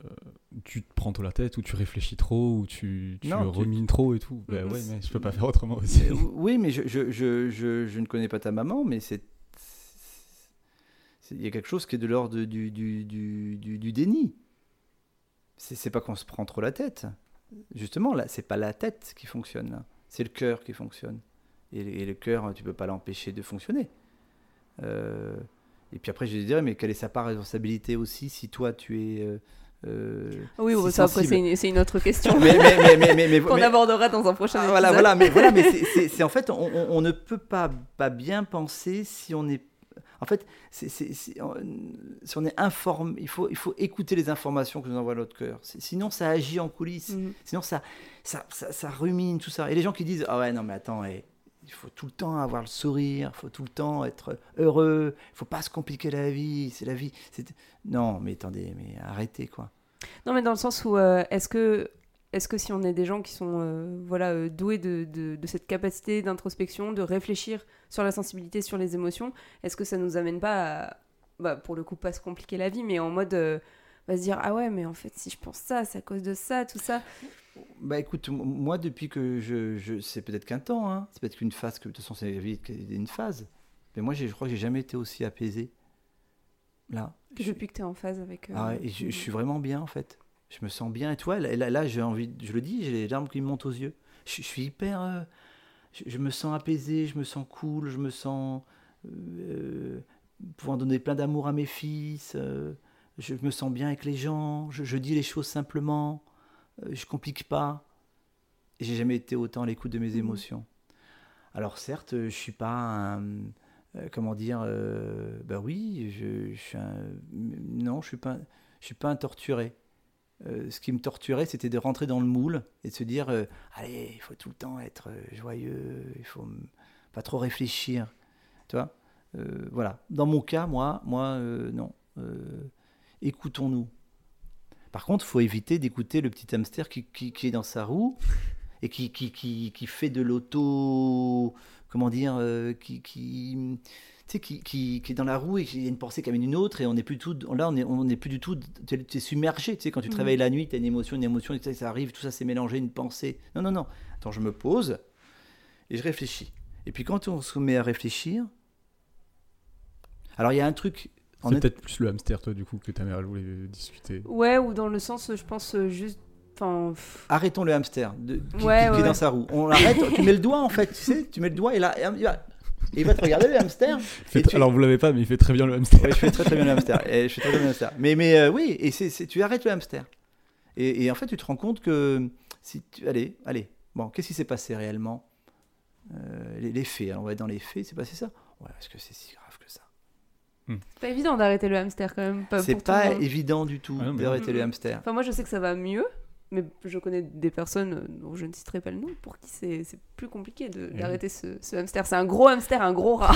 tu te prends trop la tête ou tu réfléchis trop ou tu, tu Non, tu- rumines trop et tout. Bah Mhm. ouais, mais je peux pas faire autrement aussi. Oui, mais je, je, je, je, je ne connais pas ta maman, mais c'est. Il y a quelque chose qui est de l'ordre du, du, du, du, du déni. C'est pas qu'on se prend trop la tête. Justement, là, c'est pas la tête qui fonctionne, là. C'est le cœur qui fonctionne. Et, le- et le cœur, tu peux pas l'empêcher de fonctionner. Euh, et puis après, je dire, mais quelle est sa part de responsabilité aussi si toi, tu es. euh, euh, Oui, si bon, ça, après, c'est une, c'est une autre question mais, qu'on abordera dans un prochain ah, épisode. voilà, voilà, mais voilà, mais c'est- c'est c'est- en fait, on, ne peut pas, pas bien penser si on est. En fait, on- si on est informé, il faut, il faut écouter les informations que nous envoie notre cœur. Sinon, ça agit en coulisses. Mhm. Sinon, ça, ça, ça, ça rumine tout ça. Et les gens qui disent Ah ouais, non, mais attends, eh, il faut tout le temps avoir le sourire, il faut tout le temps être heureux, il faut pas se compliquer la vie, c'est la vie. Non, mais attendez, mais arrêtez, quoi. Non, mais dans le sens où euh, est-ce que, est que si on est des gens qui sont euh, voilà, euh, doués de, de- de cette capacité d'introspection, de réfléchir sur la sensibilité, sur les émotions, est-ce que ça nous amène pas à, bah, pour le coup, pas se compliquer la vie, mais en mode euh, va se dire Ah ouais, mais en fait, si je pense ça, c'est à cause de ça, tout ça. Bah écoute, moi depuis que je, je c'est peut-être qu'un temps, hein. c'est peut-être qu'une phase, que de toute façon c'est une phase. Mais moi je crois que j'ai jamais été aussi apaisé. Là. Je- Depuis que tu es en phase avec. euh, ah ouais, et je, je suis vraiment bien en fait. Je me sens bien. Et toi, là, j'ai envie, je le dis, j'ai les larmes qui me montent aux yeux. Je, je suis hyper, euh, je, je me sens apaisé, je me sens cool, je me sens euh, pouvoir donner plein d'amour à mes fils. euh, je me sens bien avec les gens. Je, je dis les choses simplement. euh, je complique pas. Et J'ai jamais été autant à l'écoute de mes Mhm. émotions. Alors certes, je suis pas un, comment dire, bah oui, je, je suis un, non, je suis pas, je suis pas un torturé. Euh, ce qui me torturait, c'était de rentrer dans le moule et de se dire, euh, allez, il faut tout le temps être euh, joyeux, il faut pas trop réfléchir, tu vois. Voilà. Dans mon cas, moi, moi, non. Écoutons-nous. Par contre, faut éviter d'écouter le petit hamster qui, qui- qui est dans sa roue et qui, qui, fait de l'auto. Comment dire Qui. Sais, qui, qui, qui est dans la roue et qui a une pensée qui amène une autre et on n'est plus tout là on est on est plus du tout tu es, submergé tu sais quand tu Mhm. réveilles la nuit tu as une émotion une émotion et ça, ça arrive tout ça s'est mélangé une pensée non non non attends je me pose et je réfléchis et puis quand on se met à réfléchir alors il y a un truc C'est est- peut-être plus le hamster, toi, du coup, que ta mère elle voulait discuter. Ouais, ou dans le sens, je pense, euh, juste. Enfin. pff, arrêtons le hamster de, qui, Ouais, qui- qui ouais, est dans sa roue. On l'arrête, tu mets le doigt en fait, tu sais, tu mets le doigt et là, il va, il va te regarder le hamster. Et tu- Alors, vous l'avez pas, mais il fait très bien le hamster. Ouais, je fais très très bien le hamster. Et je fais très bien le hamster. Mais, mais euh, oui, et c'est, tu arrêtes le hamster. Et, et en fait, tu te rends compte que si tu, allez, allez, bon, qu'est-ce qui s'est passé réellement? Euh, les, les faits, alors on va être dans les faits, c'est passé ça? Ouais, est-ce que c'est si grave que ça? C'est pas évident d'arrêter le hamster quand même. Pas C'est pour pas évident du tout Ah d'arrêter le hamster. Enfin, moi, je sais que ça va mieux, mais je connais des personnes euh, dont je ne citerai pas le nom pour qui c'est c'est plus compliqué Eh oui. d'arrêter ce, ce hamster. C'est un gros hamster, un gros rat.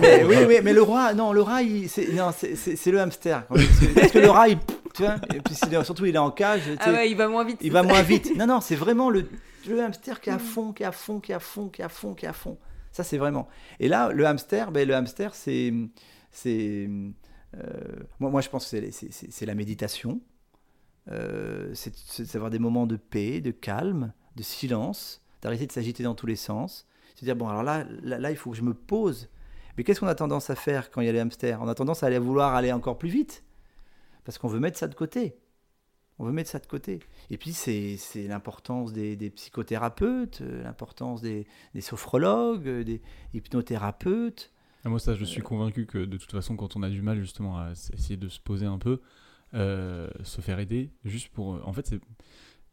mais, oui, oui, mais le rat, non, le rat, il- c'est, non, c'est, c'est- c'est le hamster. Parce que, parce que le rat, il, tu vois, et puis s'il est- surtout il est en cage, tu sais, ah ouais, il va moins vite. il va moins vite. Non, non, c'est vraiment le, le hamster qui est à fond, qui est à fond, qui est à fond, qui est à fond, qui est à fond. Ça, c'est vraiment. Et là, le hamster, ben, le hamster, c'est. c'est euh, moi, moi, je pense que c'est, c'est- c'est- c'est la méditation. Euh, c'est, d'avoir des moments de paix, de calme, de silence, d'arrêter de s'agiter dans tous les sens. Se dire, bon, alors là, là, là, il faut que je me pose. Mais qu'est-ce qu'on a tendance à faire quand il y a les hamsters? On a tendance à aller vouloir aller encore plus vite. Parce qu'on veut mettre ça de côté. On veut mettre ça de côté. Et puis, c'est l'importance des, des psychothérapeutes, euh, l'importance des, des sophrologues, euh, des hypnothérapeutes. Ah, moi, ça, je suis convaincu que de toute façon, quand on a du mal justement à essayer de se poser un peu, euh, se faire aider, juste pour. euh, En fait, c'est.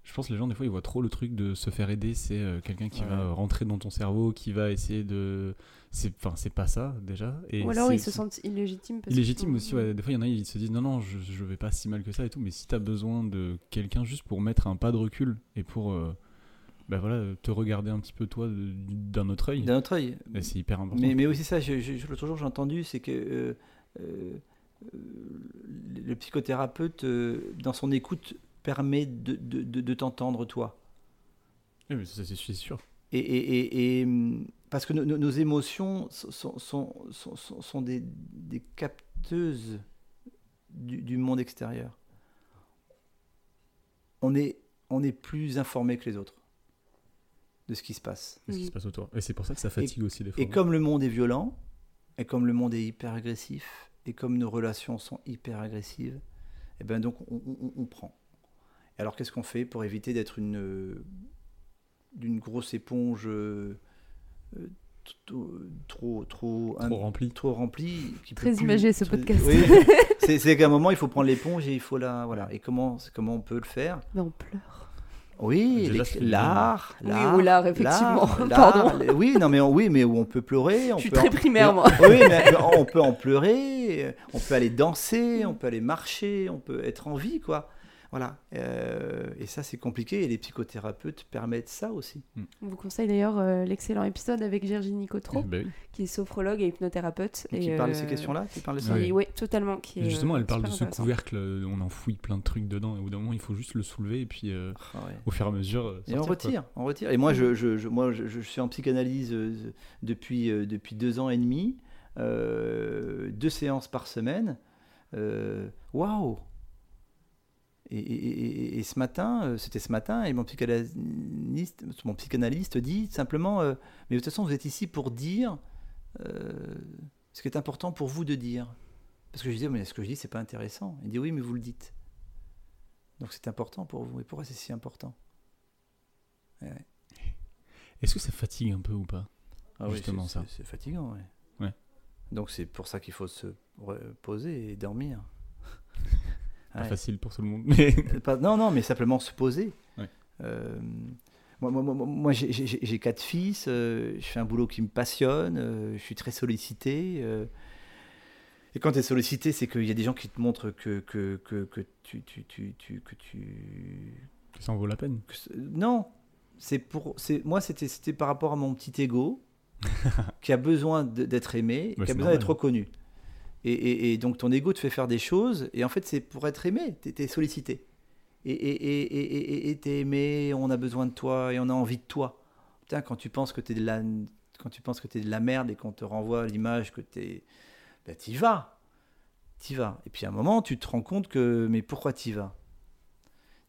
Je pense que les gens, des fois, ils voient trop le truc de se faire aider. C'est euh, quelqu'un qui Ouais. va rentrer dans ton cerveau, qui va essayer de. C'est enfin, c'est pas ça, déjà. Et Ou alors ils se sentent illégitimes. parce que- aussi, ouais. Des fois, il y en a, ils se disent non, non, je, je vais pas si mal que ça et tout. Mais si t'as besoin de quelqu'un juste pour mettre un pas de recul et pour. euh, bah voilà, te regarder un petit peu toi d'un autre œil, D'un autre œil. bah, c'est hyper important. Mais, mais aussi ça, je- je- l'autre jour j'ai entendu, c'est que euh, le psychothérapeute, euh, dans son écoute, permet de, de- de- de t'entendre toi. Oui, mais ça, c'est sûr. Et, et- et- et, hum, parce que nos, émotions sont, sont- sont- sont- sont- sont des, des capteuses du, du monde extérieur. On est, on est plus informé que les autres de ce qui se passe. C'est ce qui se passe autour. Et c'est pour ça que ça fatigue aussi des fois. Et comme le monde est violent, et comme le monde est hyper agressif, et comme nos relations sont hyper agressives, et ben donc on, on- on prend. Et alors qu'est-ce qu'on fait pour éviter d'être une euh, d'une grosse éponge euh, euh, trop trop trop rempli. trop remplie Très plus- imagé, ce très- podcast. oui. c'est c'est qu'à un moment il faut prendre l'éponge et il faut la voilà. Et comment comment on peut le faire? Mais on pleure. Oui, les- du l'art, Oui, l'art, ou l'art, effectivement. Pardon. Oui, non, mais on- oui, mais où on peut pleurer. On Je suis peut très en- primaire, moi. Oui, mais on peut en pleurer, on peut aller danser, on peut aller marcher, on peut être en vie, quoi. Voilà. Euh, et ça, c'est compliqué. Et les psychothérapeutes permettent ça aussi. On vous conseille d'ailleurs euh, l'excellent épisode avec Virginie Cotreau, Bah oui. qui est sophrologue et hypnothérapeute. Et et, qui parle de ces euh, questions-là Qui parle de ça Oui. Oui, totalement. Qui est, Justement, elle parle de ce couvercle, on enfouit plein de trucs dedans, et au bout d'un moment, il faut juste le soulever, et puis euh, Ah ouais. au fur et à mesure. euh, Et on sortir, quoi. retire, on retire. Et moi, je, je, je- moi, je, je suis en psychanalyse depuis, euh, depuis deux ans et demi, euh, deux séances par semaine. Waouh et- et- et ce matin, euh, c'était ce matin, et mon psychanalyste, mon psychanalyste dit simplement, euh, mais de toute façon, vous êtes ici pour dire euh, ce qui est important pour vous de dire. Parce que je disais, mais ce que je dis, c'est pas intéressant. Il dit, oui, mais vous le dites. Donc c'est important pour vous. Et pourquoi c'est si important? Est-ce que ça fatigue un peu ou pas? Ah oui, Justement, c'est- ça. c'est- fatigant, ouais. Ouais. Donc c'est pour ça qu'il faut se poser et dormir. Pas Ouais. facile pour tout le monde. Mais... Pas- non, non, mais simplement se poser. Ouais. Euh, moi, moi, moi, moi, j'ai- quatre fils, euh, je fais un boulot qui me passionne, euh, je suis très sollicité. et quand tu es sollicité, c'est qu'il y a des gens qui te montrent que, que, que, que tu, tu, tu, tu- que tu, ça en vaut la peine. que non, c'est pour, c'est moi c'était c'était par rapport à mon petit ego qui a besoin d'être aimé, Bah, qui a besoin d'être reconnu. Et, et- et donc ton ego te fait faire des choses et en fait c'est pour être aimé, tu es sollicité. et t'es aimé, on a besoin de toi et on a envie de toi. Putain, quand tu penses que t'es de la quand tu penses que t'es de la merde et qu'on te renvoie l'image que t'es, ben t'y vas, t'y vas. Et puis à un moment, tu te rends compte que mais pourquoi t'y vas?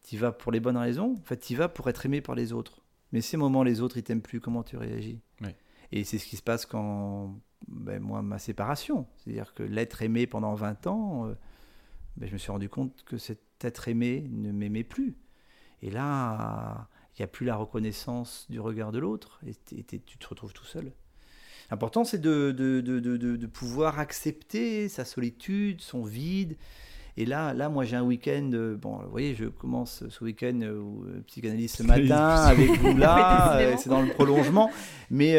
T'y vas pour les bonnes raisons? En fait, t'y vas pour être aimé par les autres. Mais ces moments, les autres, ils t'aiment plus. Comment tu réagis? Et c'est ce qui se passe quand ben, moi ma séparation, c'est-à-dire que l'être aimé pendant 20 ans. Euh, ben, je me suis rendu compte que cet être aimé ne m'aimait plus. Et là, il n'y a plus la reconnaissance du regard de l'autre, et, tu te retrouves tout seul. L'important, c'est de, de, de, de, pouvoir accepter sa solitude, son vide. Et là, là moi, j'ai un week-end. Euh, bon, vous voyez, je commence ce week-end euh, euh psychanalyse ce matin avec vous là. C'est dans le prolongement. Mais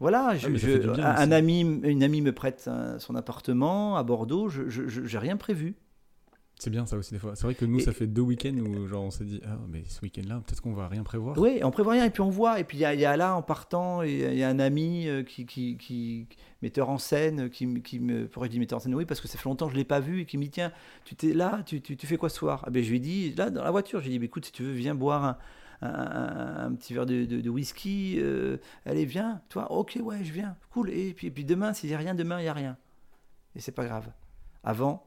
voilà, ah, je, un, ami, une amie me prête son appartement à Bordeaux. Je n'ai rien prévu. C'est bien ça aussi des fois. C'est vrai que nous, ça fait deux week-ends où genre on s'est dit, ah mais ce week-end-là, peut-être qu'on va rien prévoir. Oui, on prévoit rien et puis on voit. Et puis il y, a là en partant, il y, a un ami euh, qui, qui, qui, metteur en scène, qui, qui me pourrait dire metteur en scène, oui, parce que ça fait longtemps que je l'ai pas vu et qui me dit, tiens, tu t'es là, tu, tu, tu, fais quoi ce soir? Ah ben, Je lui ai dit, là dans la voiture, je lui ai dit, écoute, si tu veux, viens boire un, un, petit verre de, de, whisky. Euh, allez, viens, toi, ok, ouais, je viens, cool. Et puis, et puis demain, s'il n'y a rien, demain, il n'y a rien. Et c'est pas grave. Avant,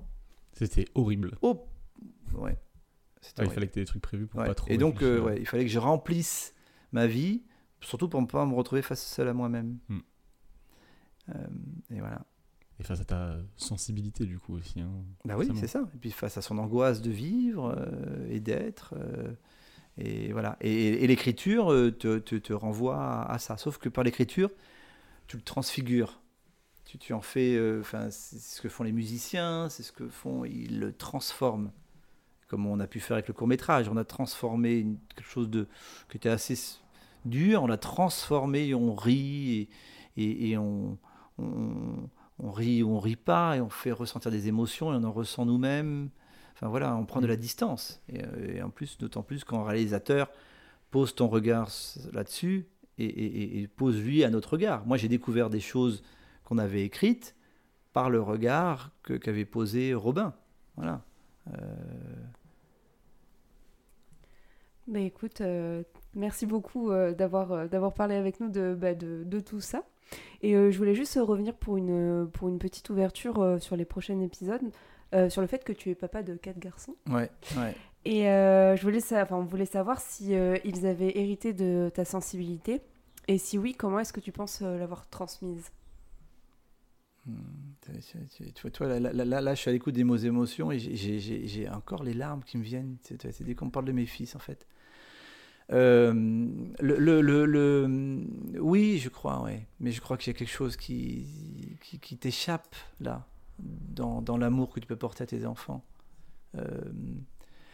c'était horrible. Oh Ouais. Ah, il fallait que tu aies des trucs prévus pour pas trop. Et donc, euh, ouais, il fallait que je remplisse ma vie, surtout pour ne pas me retrouver face seul à moi-même. Hmm. Euh, et voilà. Et face à ta sensibilité, du coup, aussi. Hein, bah oui, c'est ça. Et puis face à son angoisse de vivre euh, et d'être. et voilà. Et, l'écriture te, te, te, renvoie à ça. Sauf que par l'écriture, tu le transfigures tu, en fais, euh, enfin, c'est ce que font les musiciens, c'est ce que font, ils le transforment, comme on a pu faire avec le court métrage. On a transformé quelque chose de qui était assez dur, on l'a transformé, et on rit et, et, on, on, on, rit ou on rit pas et on fait ressentir des émotions et on en ressent nous-mêmes. Enfin voilà, on prend de la mm. distance et, euh, et en plus, d'autant plus quand un réalisateur pose ton regard là-dessus et, et, pose lui à notre regard. Moi, j'ai découvert des choses qu'on avait écrite par le regard que, qu'avait posé Robin. Voilà. Euh... Bah, écoute, euh, merci beaucoup euh, d'avoir, d'avoir parlé avec nous de, bah, de, de, tout ça. Et je voulais juste revenir pour une, pour une petite ouverture sur les prochains épisodes, sur le fait que tu es papa de quatre garçons. Ouais, ouais. Et je voulais, on voulait savoir si ils avaient hérité de ta sensibilité. Et si oui, comment est-ce que tu penses l'avoir transmise? Tu vois, là, là, là, je suis à l'écoute des mots émotions et j'ai encore les larmes qui me viennent. C'est dès qu'on parle de mes fils, en fait. Euh, le, le, le, oui, je crois, ouais. Mais je crois qu'il y a quelque chose qui, qui, qui t'échappe, là, dans, dans l'amour que tu peux porter à tes enfants. Euh,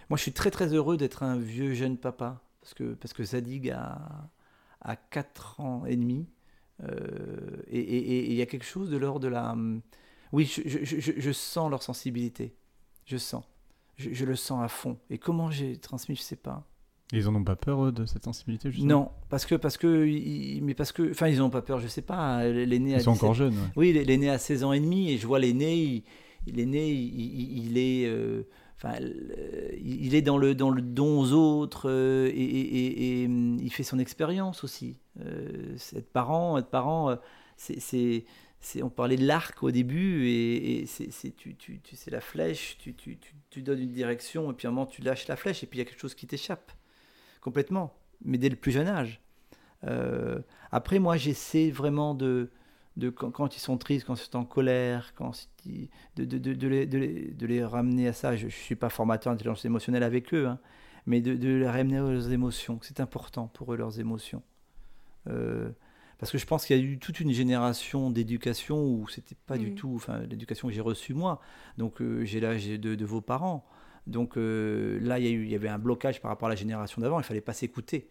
moi, je suis très, très heureux d'être un vieux jeune papa. Parce que, parce que Zadig a, a 4 ans et demi. Euh, et il y a quelque chose de l'ordre de la... Hum, oui, je, je, je, sens leur sensibilité. Je sens. Je, le sens à fond. Et comment j'ai transmis, je sais pas. ils en ont pas peur de cette sensibilité justement? Non, parce que parce que mais parce que enfin ils ont pas peur, je sais pas. L'aîné ils sont encore jeunes. Ouais. Oui, l'aîné à 16 ans et demi et je vois l'aîné, l'aîné il, il, est euh, il est dans le, dans le don aux autres euh, et, hum, il fait son expérience aussi. Euh, être parent, être parent, euh, c'est, on parlait de l'arc au début et, c'est, tu, tu, tu la flèche, tu, tu, tu, donnes une direction et puis à un moment tu lâches la flèche et puis il y a quelque chose qui t'échappe complètement, mais dès le plus jeune âge. après, moi, j'essaie vraiment de, de quand, ils sont tristes, quand ils sont en colère, quand de, de, de, de, les, de, les, ramener à ça. Je ne suis pas formateur d'intelligence émotionnelle avec eux, hein, mais de, les ramener aux émotions. C'est important pour eux, leurs émotions. Euh, parce que je pense qu'il y a eu toute une génération d'éducation où c'était pas du tout, enfin l'éducation que j'ai reçue moi. Donc euh, j'ai l'âge de, de, vos parents. Donc euh, là, il y, a eu, il y avait un blocage par rapport à la génération d'avant. Il fallait pas s'écouter.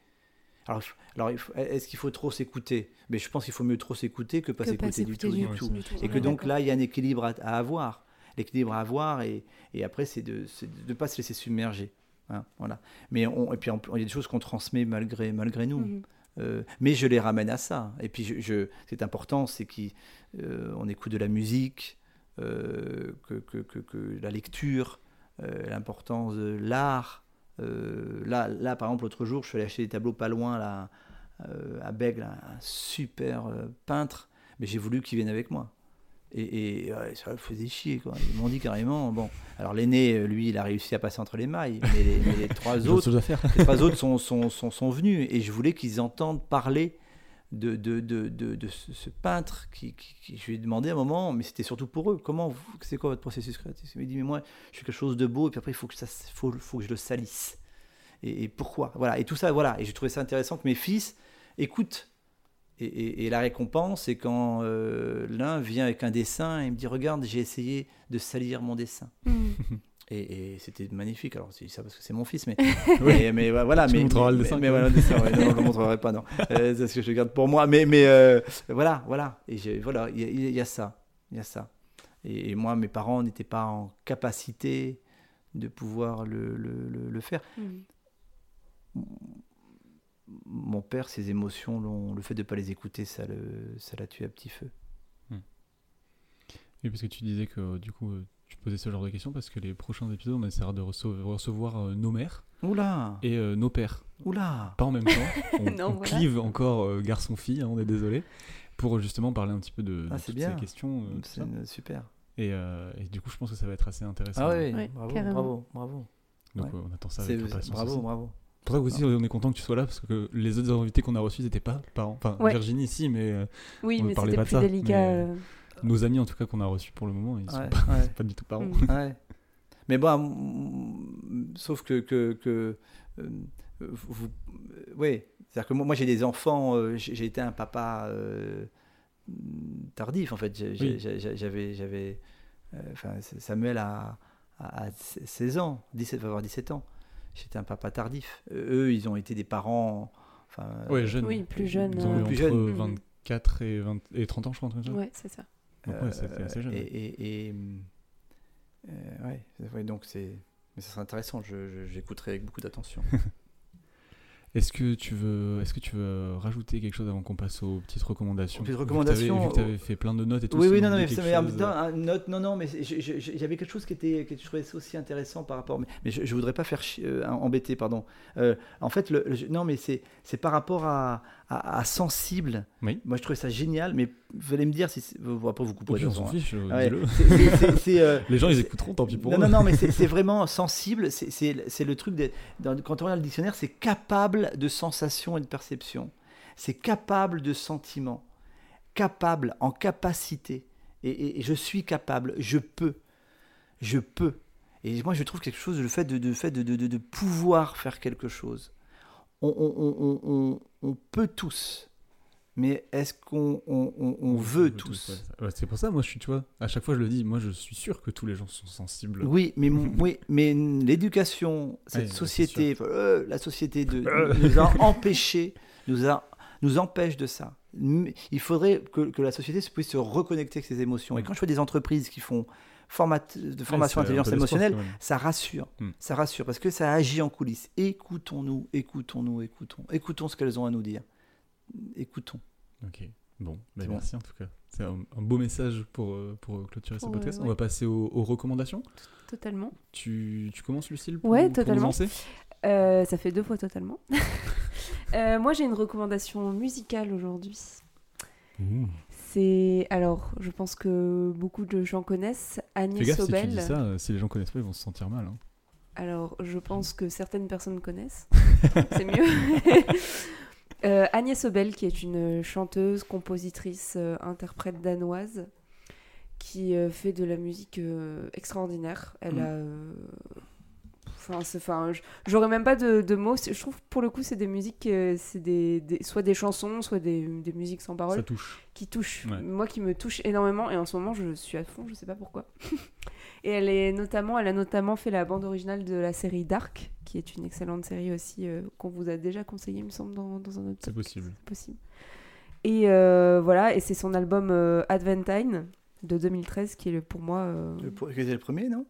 Alors, alors est-ce qu'il faut trop s'écouter? Mais je pense qu'il faut mieux trop s'écouter que pas s'écouter du, tout, du, tout. Et que donc là, il y a un équilibre à, avoir. L'équilibre à avoir, et, et après, c'est de ne pas se laisser submerger. Hein, voilà. Mais on, et puis, il y a des choses qu'on transmet malgré, malgré nous. Mhm. Euh, mais je les ramène à ça. Et puis, je, je c'est important, c'est qu'on euh, écoute de la musique, euh, que, que, que, que, la lecture, l'importance de l'art, là, là, par exemple, l'autre jour, je suis allé acheter des tableaux pas loin, là, euh, à Bègle, un super euh, peintre, mais j'ai voulu qu'il vienne avec moi. Et, et ouais, ça me faisait chier, quoi. Ils m'ont dit carrément, bon, alors l'aîné, euh, lui, il a réussi à passer entre les mailles, mais les, mais les trois autres, les trois autres sont, sont, sont, sont venus. Et je voulais qu'ils entendent parler de, de, de, de, ce, peintre qui, qui- je lui ai demandé à un moment, mais c'était surtout pour eux, comment vous, c'est quoi votre processus créatif? Il m'a dit, mais moi, je fais quelque chose de beau et puis après, il faut que, ça, faut, faut que je le salisse. Et, pourquoi? Voilà, et tout ça, voilà. Et j'ai trouvé ça intéressant que mes fils écoutent. Et, la récompense, c'est quand euh, l'un vient avec un dessin et me dit, regarde, j'ai essayé de salir mon dessin. Mm. Et, et c'était magnifique. Alors, c'est ça parce que c'est mon fils, mais, Oui. mais, mais voilà. Tu mais, montreras le mais- dessin, Mais, quand voilà, le dessin, ouais, non, je ne le montrerai pas, non. Euh, c'est ce que je garde pour moi. Mais, mais euh, voilà, voilà. Et voilà, il y, a- il y a ça. Il y a ça. Et, et moi, mes parents n'étaient pas en capacité de pouvoir le, le- le- le faire. Mm. Mon père, ses émotions, le fait de ne pas les écouter, ça le- ça l'a tué à petit feu. Oui, parce que tu disais que du coup, tu posais ce genre de questions parce que les prochains épisodes, on essaiera de rece- recevoir euh, nos mères Oula et euh, nos pères. Oula Pas en même temps. On, Non, on voilà. clive encore euh, garçon-fille, hein, on est désolé. Pour justement parler un petit peu de, Ah, c'est toutes bien. ces questions. euh, C'est super. Et, euh, et du coup, je pense que ça va être assez intéressant. Ah oui, Ouais, bravo, carrément. bravo, bravo. Donc ouais. euh, on attend ça avec impatience. bravo, aussi. bravo. C'est pour ça aussi, on est content que tu sois là parce que les autres invités qu'on a reçus n'étaient pas parents. Enfin, Ouais. Virginie, si, mais euh, Oui, On ne mais parlait c'était pas de plus ça, délicat. mais- euh, nos amis en tout cas qu'on a reçus pour le moment, ils sont Ouais, pas, ouais. pas du tout parents. Mm. Ouais. Mais bon, sauf que, que, que euh, vous, euh, ouais, c'est-à-dire que moi, moi, j'ai des enfants, euh, j'ai été un papa euh, tardif en fait. J'ai- Oui. J'avais, j'avais, euh, enfin, Samuel a, a, a 16 ans, 17, va avoir 17 ans. J'étais un papa tardif. Euh, Eux, ils ont été des parents, enfin, Ouais, jeunes. Oui, plus jeunes. Ils ont eu euh, Plus entre jeunes. 24 et, 20 et 30 ans, je crois. comme ça. Ouais, c'est ça. Donc ouais, c'était assez jeune. Et, et, et, euh, ouais, ouais, donc c'est, mais ça serait intéressant. J'écouterai avec beaucoup d'attention. Est-ce que tu veux, est-ce que tu veux rajouter quelque chose avant qu'on passe aux petites recommandations Aux petites recommandations, Vu que tu avais fait plein de notes et tout. Oui, si oui, on non, non, mais, ça- mais en chose, même temps, un note, non, non, mais j'avais quelque chose qui était, que je trouvais aussi intéressant par rapport, mais, mais je, je voudrais pas faire euh, embêter, pardon. Euh, en fait, le, le- non, mais c'est, c'est par rapport à, à, à sensible. Oui. Moi, je trouvais ça génial, mais vous allez me dire si, après vous couperez. pire, on s'en fiche, hein. Ouais, c'est- c'est- euh, Les gens, ils écouteront, tant pis pour non, eux. non, non, mais c'est c'est vraiment sensible. C'est- le truc, de, dans- quand on regarde le dictionnaire, c'est capable de sensations et de perceptions. C'est capable de sentiments. Capable, en capacité. Et, et- et je suis capable, je peux. Je peux. Et moi, je trouve quelque chose, le fait de, de, fait de, de, de- de pouvoir faire quelque chose. On, on- on- on- on- on peut tous. Mais est-ce qu'on on, on- on veut tous? ouais. Ouais, c'est pour ça, moi, je suis, tu vois, à chaque fois, je le dis, moi, je suis sûr que tous les gens sont sensibles. Oui, mais, oui, mais l'éducation, cette Ouais, société, euh, la société de, nous a empêchés, nous, a, nous empêche de ça. Il faudrait que, que la société se puisse se reconnecter avec ses émotions. Et Mm. quand je vois des entreprises qui font format, de formation Ouais, intelligence émotionnelle, ça rassure. Mm. Ça rassure parce que ça agit en coulisses. Écoutons-nous, écoutons-nous, écoutons. Écoutons ce qu'elles ont à nous dire. Écoutons. Ok, bon, bah, bon. merci en tout cas. C'est un, un beau message pour, euh, pour clôturer ce Ouais, podcast. On ouais. va passer aux, aux recommandations. Totalement. Tu, tu commences, Lucille pour, Ouais, pour nous totalement. Euh, ça fait deux fois totalement. Euh, moi, j'ai une recommandation musicale aujourd'hui. C'est alors, je pense que beaucoup de gens connaissent Fais Agnès si tu Sobel. dis ça, euh, si les gens connaissent pas, ils vont se sentir mal. hein. Alors, je pense que certaines personnes connaissent. C'est mieux. Euh, Agnès Sobel, qui est une chanteuse, compositrice, euh, interprète danoise, qui euh, fait de la musique extraordinaire. Elle Mm. a. Enfin, j'aurais même pas de, de mots. Je trouve pour le coup, c'est des musiques, euh, c'est des, des- soit des chansons, soit des, des musiques sans parole Ça touche. qui touche, Ouais. moi qui me touche énormément et en ce moment je suis à fond, je sais pas pourquoi. et elle est notamment, elle a notamment fait la bande originale de la série Dark, qui est une excellente série aussi euh, qu'on vous a déjà conseillé, il me semble, dans, dans un autre C'est possible. C'est possible. Et euh, voilà, et c'est son album euh, Adventine de 2013 qui est le- pour moi. euh, Le, C'était le premier, non?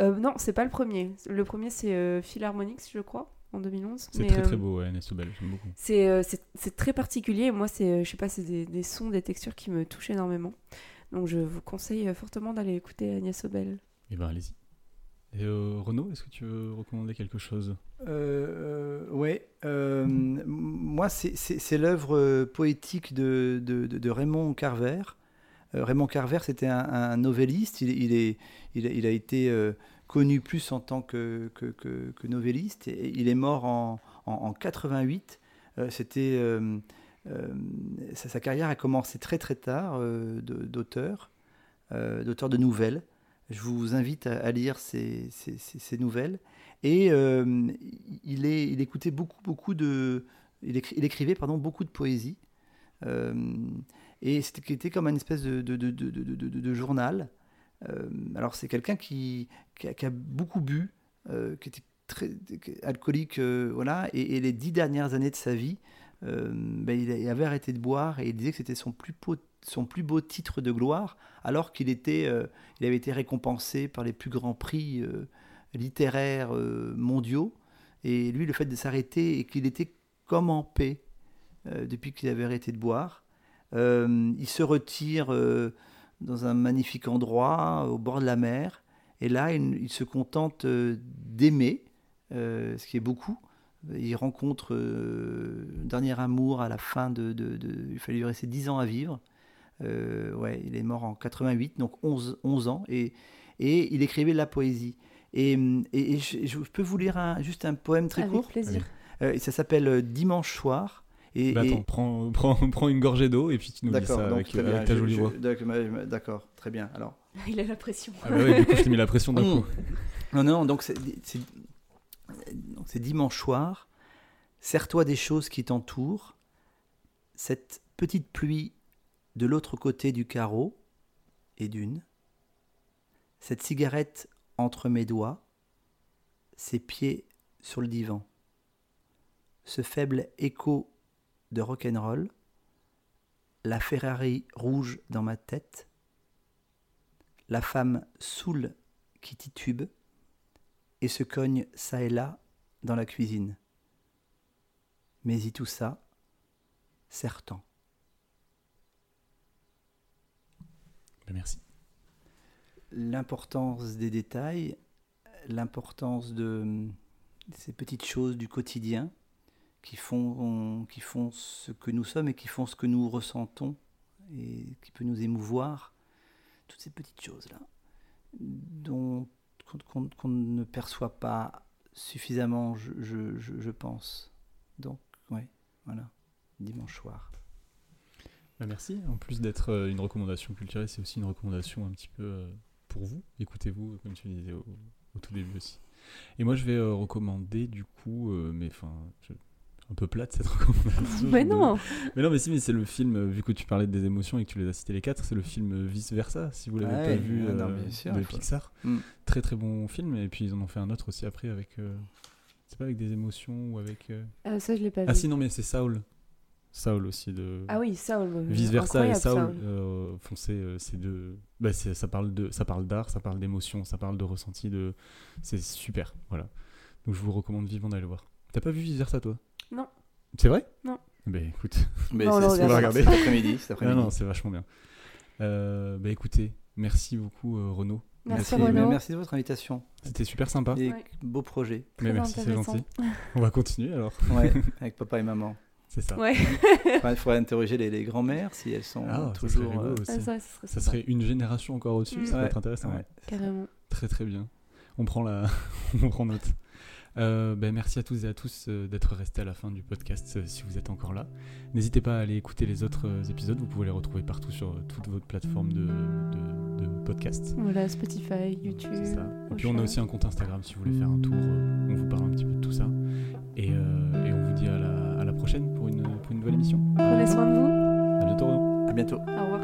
Euh, non, c'est pas le premier. Le premier c'est euh, Philharmonics, je crois, en 2011. C'est Mais, très euh, très beau, ouais, Agnès Sobel, j'aime beaucoup. c'est euh, c'est- c'est très particulier. et Moi, c'est, euh, je sais pas, c'est des, des sons, des textures qui me touchent énormément. Donc, je vous conseille fortement d'aller écouter Agnès Obel. Et ben allez-y. Et euh, Renaud, est-ce que tu veux recommander quelque chose? Euh, Oui. moi, c'est l'œuvre poétique de, de, de, Raymond Carver. Raymond Carver, c'était un, un, novelliste. Il, il, est, il, il a été connu plus en tant que, que, novelliste. Il est mort en, en, en 88. C'était euh, sa, carrière a commencé très très tard euh, d'auteur, euh, d'auteur de nouvelles. Je vous invite à, lire ces, nouvelles. Et il, est, il écoutait beaucoup, beaucoup de. Il, écrivait pardon, beaucoup de poésie. Et c'était comme une espèce de, journal. alors, c'est quelqu'un qui, a beaucoup bu, qui était très alcoolique, voilà, et, les dix dernières années de sa vie, euh, ben, il avait arrêté de boire et il disait que c'était son plus beau, titre de gloire, alors qu'il euh, avait été récompensé par les plus grands prix euh, littéraires mondiaux. Et lui, le fait de s'arrêter et qu'il était comme en paix depuis qu'il avait arrêté de boire, il se retire dans un magnifique endroit au bord de la mer. Et là, il, se contente d'aimer, ce qui est beaucoup, il rencontre euh, dernier amour à la fin de, Il fallait lui rester 10 ans à vivre. Euh, ouais, il est mort en 88, donc 11, 11 ans. Et, et il écrivait de la poésie. Et, et, je, peux vous lire un, juste un poème très Avec court plaisir. Euh, ça s'appelle Dimanche soir. Et, bah attends, prends, prends, prends, une gorgée d'eau et puis tu nous dis ça avec, avec ta jolie voix. D'accord, très bien. Alors. Il a la pression. Ah bah oui, du coup, je t'ai mis la pression d'un coup. Non, non, donc c'est dimanche soir, serre-toi des choses qui t'entourent, cette petite pluie de l'autre côté du carreau, et d'une, cette cigarette entre mes doigts, ses pieds sur le divan, ce faible écho de rock'n'roll, la Ferrari rouge dans ma tête, la femme saoule qui titube et se cogne ça et là dans la cuisine. Mais y tout ça, certain. Ben, merci. L'importance des détails, l'importance de ces petites choses du quotidien qui font, qui font ce que nous sommes et qui font ce que nous ressentons et qui peut nous émouvoir. Toutes ces petites choses-là qu'on ne perçoit pas suffisamment, je, je, pense. Donc, ouais, voilà, dimanche soir. Bah, merci. En plus d'être euh, une recommandation culturelle, c'est aussi une recommandation un petit peu euh, pour vous. Écoutez-vous, comme tu disais au, tout début aussi. Et moi, je vais euh, recommander du coup, mais enfin, un peu plate cette recommandation. mais non Mais non, mais si, mais c'est le film, vu que tu parlais des émotions et que tu les as cités les quatre, c'est le film Vice Versa, si vous l'avez pas vu, de Pixar. Mm. Très très bon film, et puis ils en ont fait un autre aussi après avec. Euh, c'est pas avec des émotions ou avec. Euh, ah, ça je l'ai pas vu. Ah si, non, mais c'est Saul. Saul aussi de. Ah oui, Saul. Vice versa et Saul, foncé, c'est deux. Bah, ça parle de, ça parle d'art, ça parle d'émotion, ça parle de ressenti, de. C'est super, voilà. Donc je vous recommande vivement d'aller le voir. T'as pas vu Vice versa toi? Non. C'est vrai? Non. Ben écoute, mais c'est ce qu'on va regarder cet après-midi. non, non, c'est vachement bien. Euh, bah écoutez, merci beaucoup euh, Renaud. Merci, Renaud. Merci de votre invitation. C'était super sympa. Et beau projet. Mais merci, c'est gentil. On va continuer alors. Ouais, avec papa et maman. C'est ça. Ouais. Il faudrait interroger les, les grands-mères si elles sont ah, toujours. Euh, ça serait, ça, serait, une génération encore au-dessus. Ça va être intéressant. Carrément. Très très bien. On prend la, on prend note. Euh, ben, merci à tous et à tous euh, d'être restés à la fin du podcast euh, si vous êtes encore là. N'hésitez pas à aller écouter les autres épisodes, vous pouvez les retrouver partout sur toutes vos plateformes de, de, podcast. Voilà, Spotify, YouTube. Ça. Et puis on a aussi un compte Instagram si vous voulez faire un tour, on vous parle un petit peu de tout ça. Et, on vous dit à la, prochaine pour une, pour une, nouvelle émission. Prenez soin de vous. À bientôt. À bientôt. Au revoir.